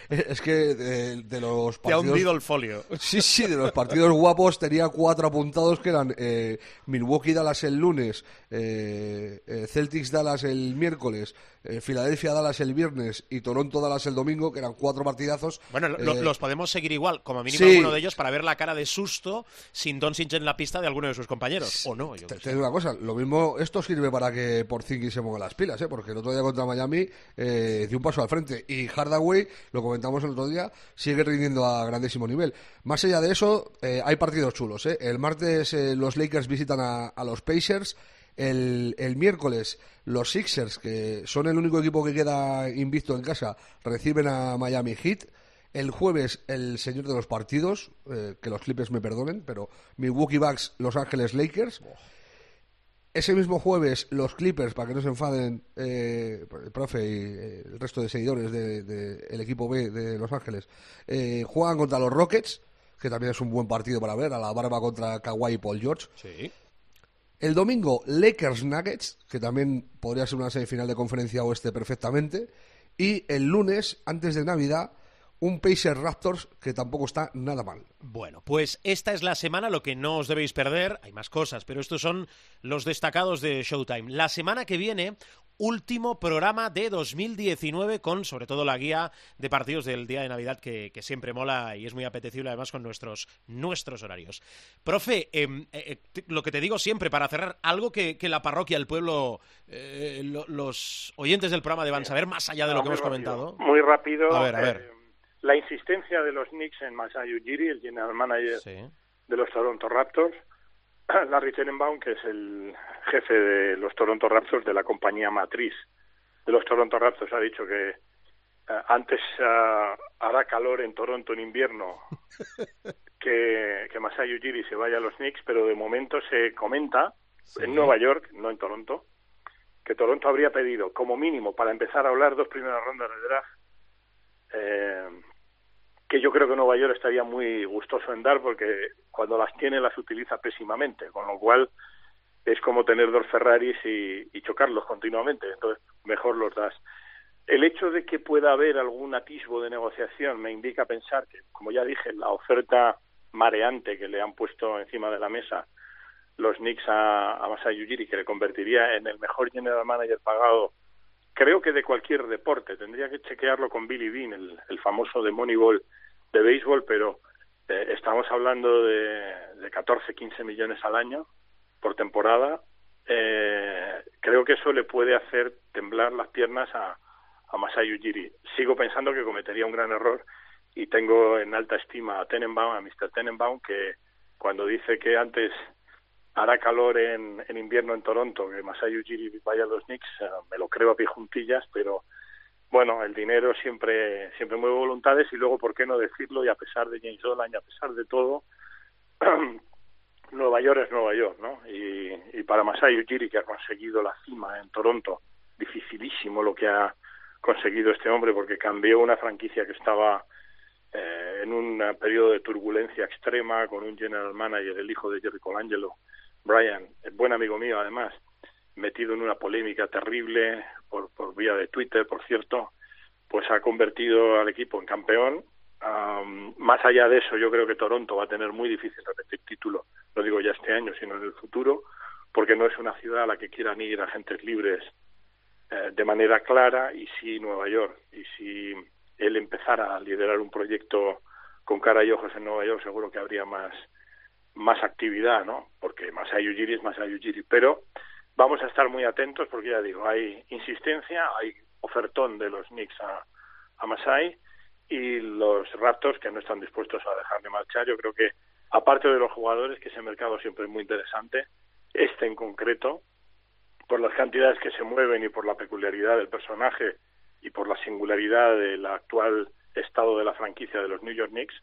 es que de, los partidos... Te ha hundido el folio. Sí, sí, de los partidos guapos tenía cuatro apuntados que eran eh, Milwaukee-Dallas el lunes, eh, eh, Celtics-Dallas el miércoles, Filadelfia-Dallas el viernes y Toronto-Dallas el domingo, que eran cuatro partidazos. Bueno, los podemos seguir igual, como mínimo uno de ellos, para ver la cara de susto sin Doncic en la pista de alguno de sus compañeros, o no. te, digo una cosa, lo mismo, esto sirve para que por Porzingis se ponga las pilas, ¿eh? porque no otro día contra Miami eh, dio un paso al frente. Y Hardaway, lo comentamos el otro día, sigue rindiendo a grandísimo nivel. Más allá de eso, eh, hay partidos chulos. ¿eh? El martes los Lakers visitan a, los Pacers. El, miércoles los Sixers, que son el único equipo que queda invicto en casa, reciben a Miami Heat. El jueves, el señor de los partidos, que los Clippers me perdonen, pero Milwaukee Bucks, Los Ángeles Lakers. Ese mismo jueves, los Clippers, para que no se enfaden eh, el profe y eh, el resto de seguidores del equipo B de Los Ángeles, eh, juegan contra los Rockets, que también es un buen partido para ver, a la barba contra Kawhi y Paul George. Sí. El domingo, Lakers Nuggets, que también podría ser una semifinal de conferencia oeste perfectamente. Y el lunes, antes de Navidad, un Pacers Raptors que tampoco está nada mal. Bueno, pues esta es la semana, lo que no os debéis perder, hay más cosas, pero estos son los destacados de Showtime. La semana que viene, último programa de 2019 con sobre todo la guía de partidos del día de Navidad que, siempre mola y es muy apetecible además con nuestros, nuestros horarios. Profe, em, eh, eh, lo que te digo siempre para cerrar, algo que, la parroquia, el pueblo, eh, los oyentes del programa deban saber más allá de lo que hemos comentado. Muy rápido. A ver, a ver la insistencia de los Knicks en Masai Ujiri, el general manager de los Toronto Raptors, Larry Tenenbaum, que es el jefe de los Toronto Raptors de la compañía matriz de los Toronto Raptors, ha dicho que eh, antes ah, hará calor en Toronto en invierno que, que Masai Ujiri se vaya a los Knicks, pero de momento se comenta en Nueva York, no en Toronto, que Toronto habría pedido como mínimo para empezar a hablar dos primeras rondas de draft eh, que yo creo que Nueva York estaría muy gustoso en dar porque cuando las tiene las utiliza pésimamente, con lo cual es como tener dos Ferraris y, chocarlos continuamente, entonces mejor los das. El hecho de que pueda haber algún atisbo de negociación me indica pensar que, como ya dije, la oferta mareante que le han puesto encima de la mesa los Knicks a, a Masai que le convertiría en el mejor general manager pagado creo que de cualquier deporte. Tendría que chequearlo con Billy Bean, el famoso de Moneyball de béisbol, pero eh, estamos hablando de, de 14, 15 millones al año por temporada. Eh, creo que eso le puede hacer temblar las piernas a, a Masai. Sigo pensando que cometería un gran error y tengo en alta estima a Tenenbaum, a Mr. Tenenbaum, que cuando dice que antes hará calor en, en invierno en Toronto, que Masai Ujiri vaya a los Knicks, eh, me lo creo a pie juntillas, pero bueno, el dinero siempre siempre mueve voluntades y luego, ¿por qué no decirlo? Y a pesar de James Dolan y a pesar de todo, Nueva York es Nueva York, ¿no? Y, para Masai Ujiri, que ha conseguido la cima en Toronto, dificilísimo lo que ha conseguido este hombre porque cambió una franquicia que estaba eh, en un periodo de turbulencia extrema con un general manager, el hijo de Jerry Colangelo, Brian, buen amigo mío además, metido en una polémica terrible por, por vía de Twitter, por cierto, pues ha convertido al equipo en campeón. Um, más allá de eso, yo creo que Toronto va a tener muy difícil repetir título, no digo ya este año, sino en el futuro, porque no es una ciudad a la que quieran ir agentes libres eh, de manera clara y si Nueva York y si él empezara a liderar un proyecto con cara y ojos en Nueva York seguro que habría más más actividad, ¿no? Porque Masai Ujiri es Masai Ujiri, pero vamos a estar muy atentos porque ya digo, hay insistencia, hay ofertón de los Knicks a, a Masai y los Raptors que no están dispuestos a dejar de marchar. Yo creo que aparte de los jugadores, que ese mercado siempre es muy interesante, este en concreto por las cantidades que se mueven y por la peculiaridad del personaje y por la singularidad del actual estado de la franquicia de los New York Knicks,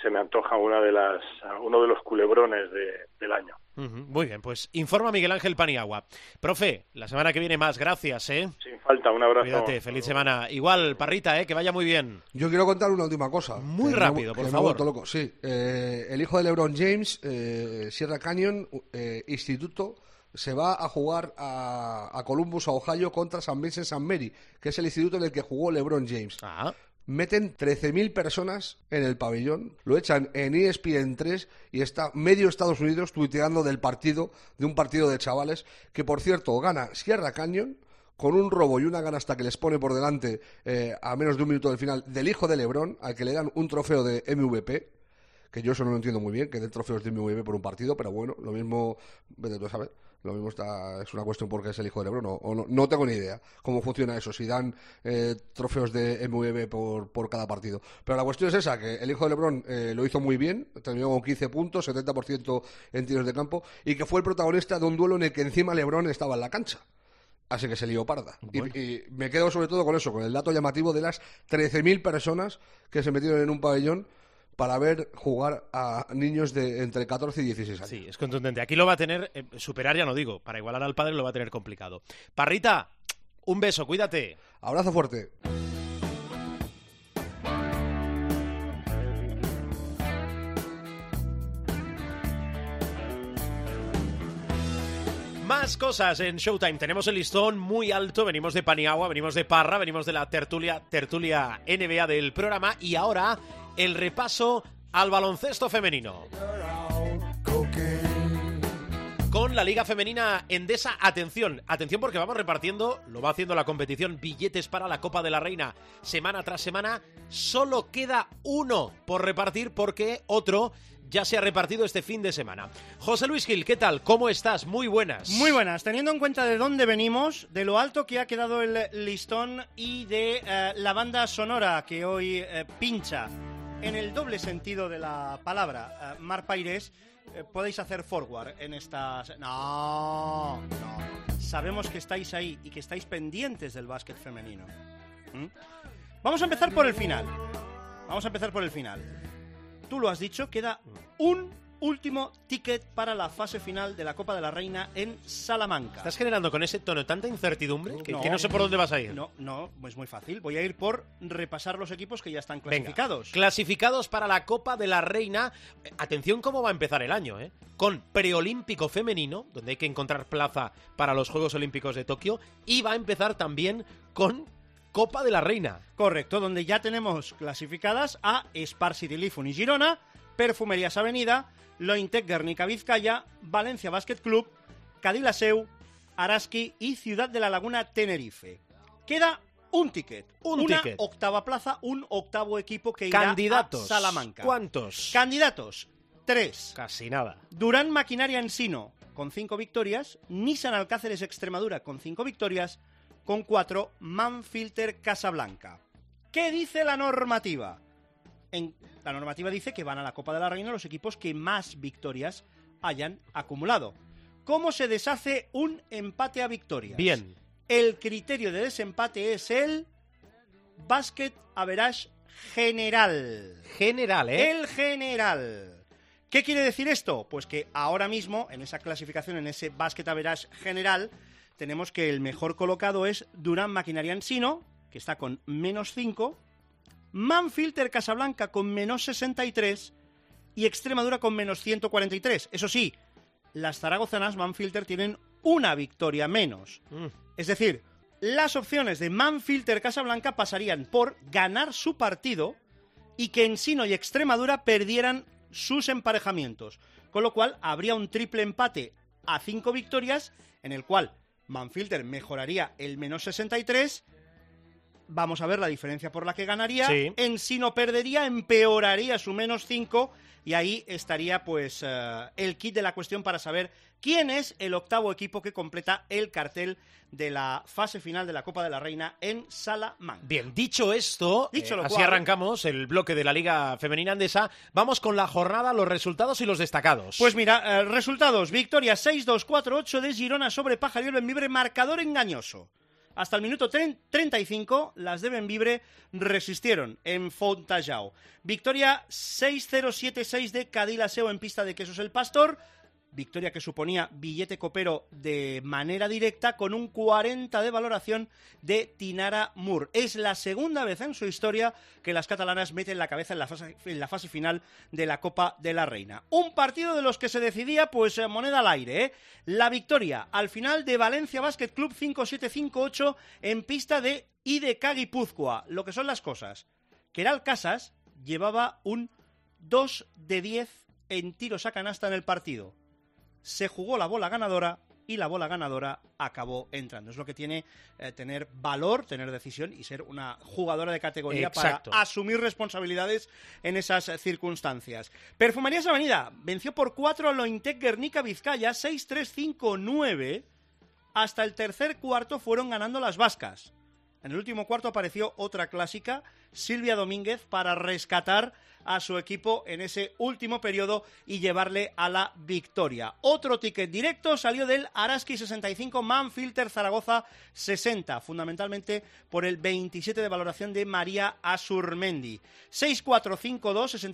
se me antoja una de las, uno de los culebrones de, del año. Uh -huh. Muy bien, pues informa Miguel Ángel Paniagua. Profe, la semana que viene más, gracias, ¿eh? Sin falta, un abrazo. Cuídate, feliz semana. Igual, Parrita, ¿eh? Que vaya muy bien. Yo quiero contar una última cosa. Muy que rápido, me, por que favor. Me loco. Sí, eh, el hijo de LeBron James, eh, Sierra Canyon, eh, instituto se va a jugar a, a, Columbus, a Ohio, contra San Vincent San Mary, que es el instituto en el que jugó LeBron James. Ah. Meten 13.000 personas en el pabellón, lo echan en E ESPN 3 y está medio Estados Unidos tuiteando del partido, de un partido de chavales, que por cierto gana Sierra Canyon con un robo y una ganasta que les pone por delante eh, a menos de un minuto del final del hijo de LeBron, al que le dan un trofeo de MVP, que yo eso no lo entiendo muy bien, que den trofeos de MVP por un partido, pero bueno, lo mismo, vete tú a saber. Lo mismo está, es una cuestión porque es el hijo de Lebron, o, no, no, tengo ni idea cómo funciona eso, si dan eh, trofeos de MVP por, por, cada partido. Pero la cuestión es esa, que el hijo de Lebron eh, lo hizo muy bien, terminó con 15 puntos, 70% en tiros de campo, y que fue el protagonista de un duelo en el que encima Lebron estaba en la cancha. Así que se lió parda. Bueno. Y, y, me quedo sobre todo con eso, con el dato llamativo de las 13.000 personas que se metieron en un pabellón para ver jugar a niños de entre 14 y 16 años. Sí, es contundente. Aquí lo va a tener, eh, superar ya no digo, para igualar al padre lo va a tener complicado. Parrita, un beso, cuídate. Abrazo fuerte. Más cosas en Showtime. Tenemos el listón muy alto. Venimos de Paniagua, venimos de Parra, venimos de la tertulia, tertulia NBA del programa y ahora el repaso al baloncesto femenino. Con la Liga Femenina Endesa, atención, atención porque vamos repartiendo, lo va haciendo la competición, billetes para la Copa de la Reina semana tras semana. Solo queda uno por repartir porque otro ya se ha repartido este fin de semana. José Luis Gil, ¿qué tal? ¿Cómo estás? Muy buenas. Muy buenas. Teniendo en cuenta de dónde venimos, de lo alto que ha quedado el listón y de eh, la banda sonora que hoy eh, pincha en el doble sentido de la palabra, uh, Mar Paires, eh, podéis hacer forward en estas... No, no. Sabemos que estáis ahí y que estáis pendientes del básquet femenino. ¿Mm? Vamos a empezar por el final. Vamos a empezar por el final. Tú lo has dicho, queda un último ticket para la fase final de la Copa de la Reina en Salamanca. ¿Estás generando con ese tono tanta incertidumbre que no, que no sé por dónde vas a ir? No, no, es muy fácil. Voy a ir por repasar los equipos que ya están clasificados. Venga, clasificados para la Copa de la Reina. Atención cómo va a empezar el año, ¿eh? Con preolímpico femenino, donde hay que encontrar plaza para los Juegos Olímpicos de Tokio, y va a empezar también con Copa de la Reina. Correcto, donde ya tenemos clasificadas a Spar City Lifun y Girona, Perfumerías Avenida, Lointec Guernica Vizcaya, Valencia Basket Club, Cadilaseu, Araski y Ciudad de la Laguna Tenerife. Queda un ticket. Un una ticket. octava plaza, un octavo equipo que irá Candidatos. a Salamanca. ¿Cuántos? Candidatos. Tres. Casi nada. Durán Maquinaria Ensino con cinco victorias, Nissan Alcáceres Extremadura con cinco victorias, con cuatro Manfilter Casablanca. ¿Qué dice la normativa? En, la normativa dice que van a la Copa de la Reina los equipos que más victorias hayan acumulado. ¿Cómo se deshace un empate a victorias? Bien. El criterio de desempate es el basket average general. General, ¿eh? El general. ¿Qué quiere decir esto? Pues que ahora mismo, en esa clasificación, en ese basket average general, tenemos que el mejor colocado es Durán Maquinaria Ensino, que está con menos 5, Manfilter Casablanca con menos 63 y Extremadura con menos 143. Eso sí, las zaragozanas Manfilter tienen una victoria menos. Mm. Es decir, las opciones de Manfilter Casablanca pasarían por ganar su partido y que Ensino y Extremadura perdieran sus emparejamientos. Con lo cual habría un triple empate a cinco victorias en el cual Manfilter mejoraría el menos 63. Vamos a ver la diferencia por la que ganaría. Sí. Ensino perdería, empeoraría su menos 5 y ahí estaría pues eh, el kit de la cuestión para saber quién es el octavo equipo que completa el cartel de la fase final de la Copa de la Reina en Salamanca. Bien, dicho esto, Dicho eh, así arrancamos el bloque de la Liga Femenina Andesa. Vamos con la jornada, los resultados y los destacados. Pues mira, eh, resultados. Victoria 6-2-4-8 de Girona sobre Pajariel Benvibre, marcador engañoso. Hasta el minuto tren- 35, las de Benvibre resistieron en Fontajau. Victoria 6-0-7-6 de Cadilaseo en pista de Quesos el Pastor. Victoria que suponía billete copero de manera directa con un 40 de valoración de Tinara Moore. Es la segunda vez en su historia que las catalanas meten la cabeza en la fase, en la fase final de la Copa de la Reina. Un partido de los que se decidía, pues, eh, moneda al aire. ¿eh? La victoria al final de Valencia Basket Club 5-7-5-8 en pista de IDK Guipúzcoa. Lo que son las cosas. Keral Casas llevaba un 2 de 10 en tiros a canasta en el partido se jugó la bola ganadora y la bola ganadora acabó entrando. Es lo que tiene eh, tener valor, tener decisión y ser una jugadora de categoría Exacto. para asumir responsabilidades en esas circunstancias. Perfumerías Avenida venció por 4 a Lointec Guernica Vizcaya 6-3-5-9. Hasta el tercer cuarto fueron ganando las vascas. En el último cuarto apareció otra clásica, Silvia Domínguez, para rescatar a su equipo en ese último periodo y llevarle a la victoria. Otro ticket directo salió del Araski 65, Manfilter Zaragoza 60, fundamentalmente por el 27 de valoración de María Asurmendi. 6-4-5-2,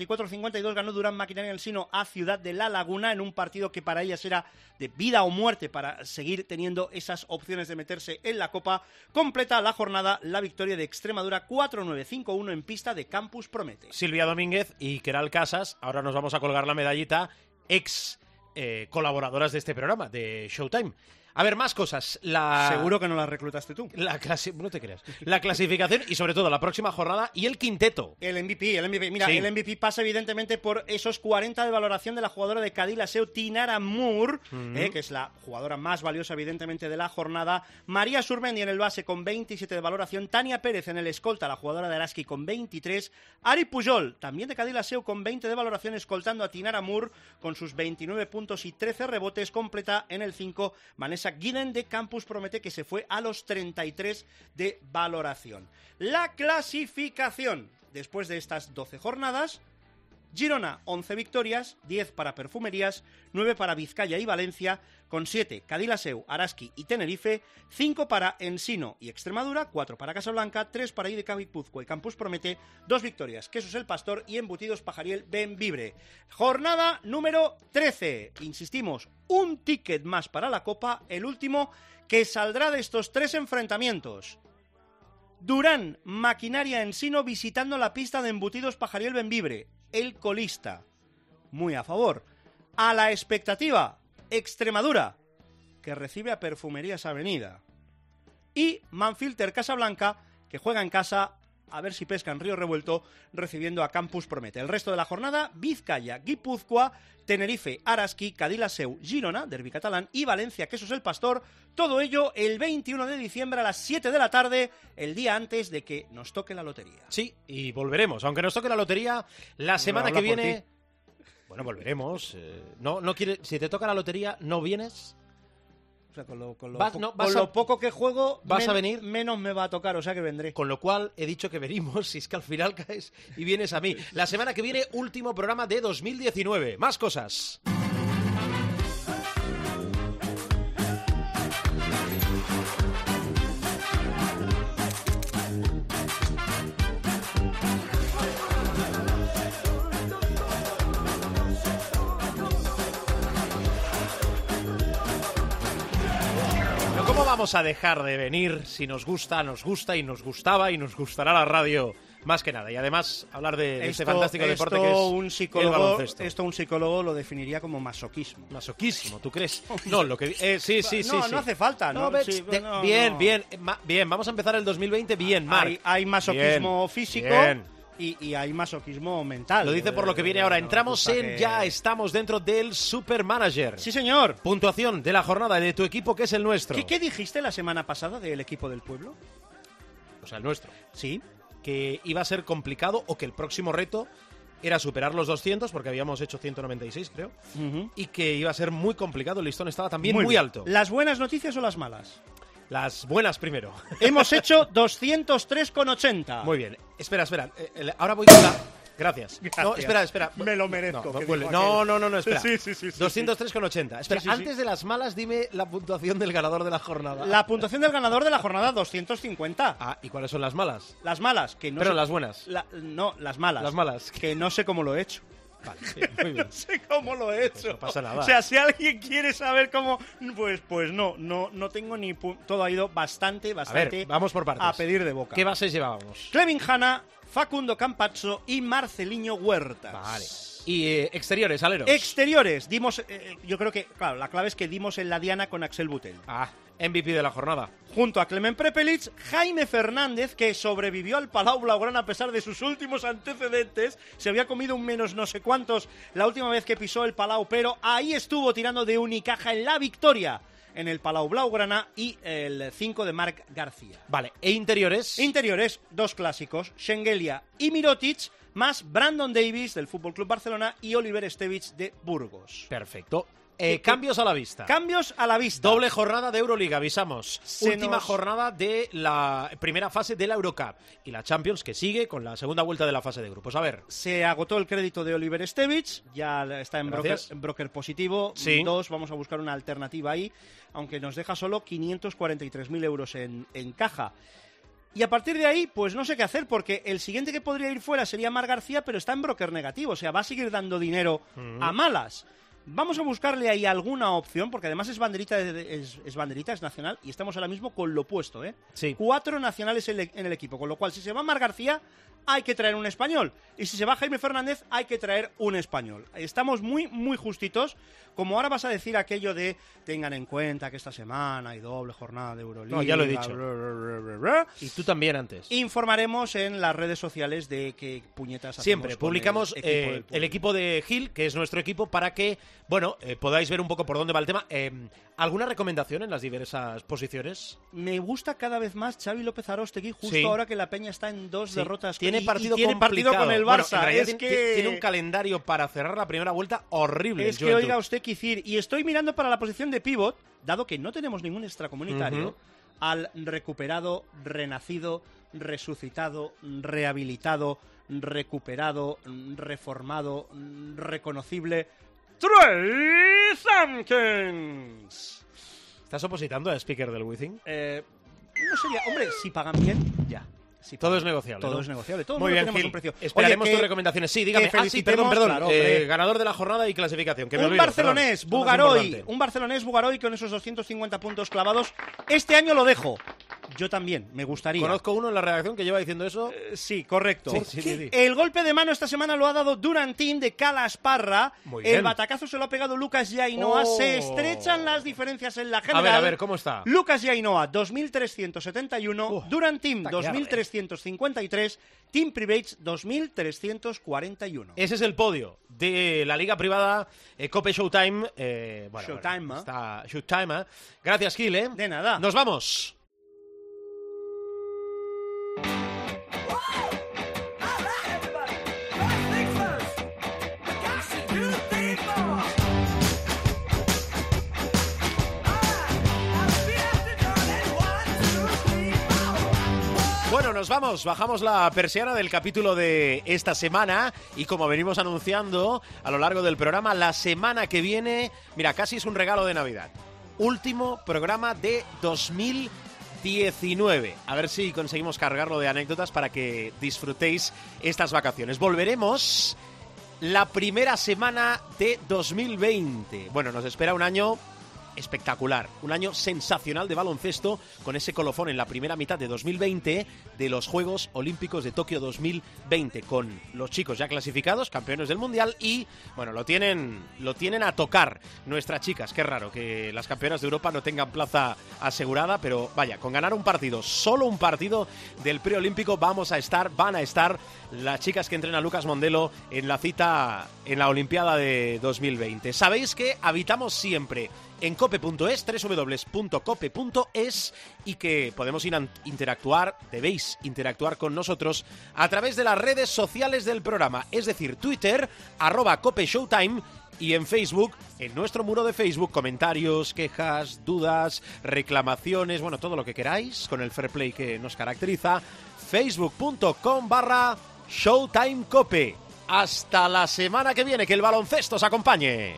64-52 ganó Durán Maquinaria el Sino a Ciudad de la Laguna en un partido que para ellas era de vida o muerte para seguir teniendo esas opciones de meterse en la Copa. Completa la jornada la victoria de Extremadura 4-9-5-1 en pista de Campus Promete. Silvia Domínguez y Keral Casas, ahora nos vamos a colgar la medallita, ex eh, colaboradoras de este programa, de Showtime. A ver, más cosas. La... Seguro que no la reclutaste tú. La No te creas. La clasificación y sobre todo la próxima jornada y el quinteto. El MVP, el MVP. Mira, Sí. el MVP pasa evidentemente por esos 40 de valoración de la jugadora de Cadilaseo, Tinara Moore, eh, que es la jugadora más valiosa evidentemente de la jornada. María Surmendi en el base con 27 de valoración. Tania Pérez en el escolta, la jugadora de Araski con 23. Ari Pujol, también de Cadilaseo con 20 de valoración, escoltando a Tinara Moore con sus 29 puntos y 13 rebotes. Completa en el 5 Vanessa Guiden de Campus Promete, que se fue a los 33 de valoración. La clasificación después de estas 12 jornadas. Girona, 11 victorias, 10 para Perfumerías, 9 para Vizcaya y Valencia, con 7 Cadilaseu, Araski y Tenerife, 5 para Ensino y Extremadura, 4 para Casablanca, 3 para IDK Guipúzcoa y Campus Promete, 2 victorias, Quesos El Pastor y Embutidos Pajariel Benvibre. Jornada número 13. Insistimos, un ticket más para la Copa, el último que saldrá de estos tres enfrentamientos. Durán, Maquinaria Ensino visitando la pista de embutidos Pajariel Benvibre, el colista. Muy a favor. A la expectativa, Extremadura, que recibe a Perfumerías Avenida. Y Manfilter Casablanca, que juega en casa a ver si pesca en Río Revuelto, recibiendo a Campus Promete. El resto de la jornada, Vizcaya, Guipúzcoa, Tenerife, Araski, Cadilaseu, Girona, Derby catalán y Valencia, Quesos el Pastor. Todo ello el 21 de diciembre a las 7 de la tarde, el día antes de que nos toque la lotería. Sí, y volveremos. Aunque nos toque la lotería, la semana que viene... Bueno, volveremos. eh, no, no quiere... Si te toca la lotería, ¿no vienes? Sea, con lo, con lo Vas- con vas lo a- poco que juego, ¿Vas a venir? menos me va a tocar, o sea que vendré. Con lo cual he dicho que venimos, si es que al final caes y vienes a mí. La semana que viene, último programa de 2019. Más cosas. Vamos a dejar de venir si nos gusta, nos gusta y nos gustaba y nos gustará la radio más que nada? Y además hablar de, de este fantástico deporte que es un el psicólogo, baloncesto. esto un psicólogo lo definiría como masoquismo. Masoquísimo, ¿tú crees? No, lo que... eh, sí, sí, sí. no, sí. no hace falta, ¿no? Sí, de- no, bien, no. bien, eh, ma- bien. Vamos a empezar el 2020 bien, Marc. Hay, hay masoquismo Bien, físico bien. Y, y hay masoquismo mental. Lo dice por lo que viene ahora. Entramos en que- ya estamos dentro del Supermanager. Sí, señor. Puntuación de la jornada de tu equipo que es el nuestro. ¿Qué, qué dijiste la semana pasada del equipo del pueblo? O sea, el nuestro. Sí. Que iba a ser complicado o que el próximo reto era superar los 200 porque habíamos hecho 196, creo. Ujú. Y que iba a ser muy complicado. El listón estaba también muy, alto. ¿Las buenas noticias o las malas? Las buenas primero. Hemos hecho 203,80. Muy bien. Espera, espera. Eh, el- ahora voy con la... Gracias. No, espera, espera. Me lo merezco, No, no, no, no, no, no, espera. Sí, sí, sí, sí, 203,80. Espera, Sí, sí, sí. antes de las malas, dime la puntuación del ganador de la jornada. La puntuación del ganador de la jornada 250. Ah, ¿y cuáles son las malas? Las malas, que no Pero sé- las buenas. La- no, las malas. Las malas. Que no sé cómo lo he hecho. Vale, sí, muy bien. No sé cómo lo he hecho. no pasa nada. O sea, si alguien quiere saber cómo, pues, pues no, no, no tengo ni pu- todo ha ido bastante, A bastante ver, vamos por partes. a pedir de boca. ¿Qué bases llevábamos? Clevin Hanna, Facundo Campazzo y Marceliño Huertas. Vale. Y eh, exteriores, aleros. Exteriores, dimos, eh, yo creo que, claro, la clave es que dimos en la diana con Axel Butel. ah, MVP de la jornada. Junto a Clemen Prepelic, Jaime Fernández, que sobrevivió al Palau Blaugrana a pesar de sus últimos antecedentes, se había comido un menos no sé cuántos la última vez que pisó el Palau, pero ahí estuvo tirando de Unicaja en la victoria en el Palau Blaugrana y el 5 de Marc García. Vale, e interiores. Interiores, dos clásicos, Schengelia y Mirotic, más Brandon Davis del Fútbol Club Barcelona y Oliver Estevich de Burgos. Perfecto. Eh, cambios a la vista. Cambios a la vista. Doble jornada de Euroliga, avisamos. Se Última nos- jornada de la primera fase de la Eurocup. Y la Champions que sigue con la segunda vuelta de la fase de grupos. A ver, Se agotó el crédito de Oliver Estevich, ya está en broker, Gracias. en broker positivo. Sí. Dos, vamos a buscar una alternativa ahí, aunque nos deja solo 543.000 euros en, en caja. Y a partir de ahí, pues no sé qué hacer, porque el siguiente que podría ir fuera sería Mar García, pero está en broker negativo, o sea, va a seguir dando dinero a malas. Vamos a buscarle ahí alguna opción, porque además es banderita, de- es, es banderita, es nacional, y estamos ahora mismo con lo opuesto, ¿eh? Sí. Cuatro nacionales en, el- en el equipo, con lo cual si se va Mar García, hay que traer un español. Y si se va Jaime Fernández, hay que traer un español. Estamos muy, muy justitos. Como ahora vas a decir aquello de tengan en cuenta que esta semana hay doble jornada de Euroliga. No, ya lo he dicho. bla, bla, bla, y tú también antes. Informaremos en las redes sociales de qué puñetas Siempre publicamos el equipo, eh, del el equipo de Gil, que es nuestro equipo, para que, bueno, eh, podáis ver un poco por dónde va el tema. Eh, ¿Alguna recomendación en las diversas posiciones? Me gusta cada vez más Xavi López Arostegui, justo Sí. ahora que la Peña está en dos Sí. derrotas. Tiene y tiene partido con el Barça. es tiene, que... tiene un calendario para cerrar la primera vuelta horrible. Es que Juventud. oiga usted Kicir, y estoy mirando para la posición de pivot, dado que no tenemos ningún extracomunitario, al recuperado, renacido, resucitado, rehabilitado, recuperado, reformado, reconocible. Trey Sankins. ¿Estás opositando a Speaker del Wizzing? Eh, no sería, hombre, si pagan bien, ya. Si Todo es negociable. Todo ¿no? es negociable. Todo el Muy bien, Gil. un precio. Esperaremos Oye, que- tus recomendaciones. Sí, dígame. Ah, sí, perdón, perdón. claro, Eh, ganador de la jornada y clasificación. Que me un olvido, barcelonés, Bugaroy, un barcelonés Bugaroy con esos 250 puntos clavados. Este año lo dejo. Yo también, me gustaría. Conozco uno en la redacción que lleva diciendo eso. Eh, Sí, correcto. Sí, sí, sí, sí. El golpe de mano esta semana lo ha dado Durantín de Calasparra. Muy El bien. batacazo se lo ha pegado Lucas Yainoa. Oh. Se estrechan las diferencias en la A general. ver, a ver, ¿cómo está? Lucas Yainoa, 2.371. Uh, Durantín, está que arde. 2.353. Team Privates, 2.341. Ese es el podio de la liga privada eh, Cope Showtime. eh, bueno, Showtime, bueno, ¿eh? está Showtime. Gracias, Gil. De nada. Nos vamos. Nos vamos, bajamos la persiana del capítulo de esta semana y como venimos anunciando a lo largo del programa, la semana que viene, mira, casi es un regalo de Navidad. Último programa de 2019. A ver si conseguimos cargarlo de anécdotas para que disfrutéis estas vacaciones. Volveremos la primera semana de 2020. Bueno, nos espera un año espectacular, un año sensacional de baloncesto con ese colofón en la primera mitad de 2020 de los Juegos Olímpicos de Tokio 2020 con los chicos ya clasificados, campeones del mundial y bueno, lo tienen lo tienen a tocar nuestras chicas, qué raro que las campeonas de Europa no tengan plaza asegurada, pero vaya, con ganar un partido, solo un partido del preolímpico vamos a estar, van a estar las chicas que entrena Lucas Mondelo en la cita en la Olimpiada de 2020. Sabéis que habitamos siempre en cope.es, www.cope.es y que podemos interactuar, debéis interactuar con nosotros a través de las redes sociales del programa, es decir, Twitter, arroba Cope Showtime y en Facebook, en nuestro muro de Facebook, comentarios, quejas, dudas, reclamaciones, bueno, todo lo que queráis con el fair play que nos caracteriza, facebook.com barra Showtime Cope. Hasta la semana que viene, que el baloncesto os acompañe.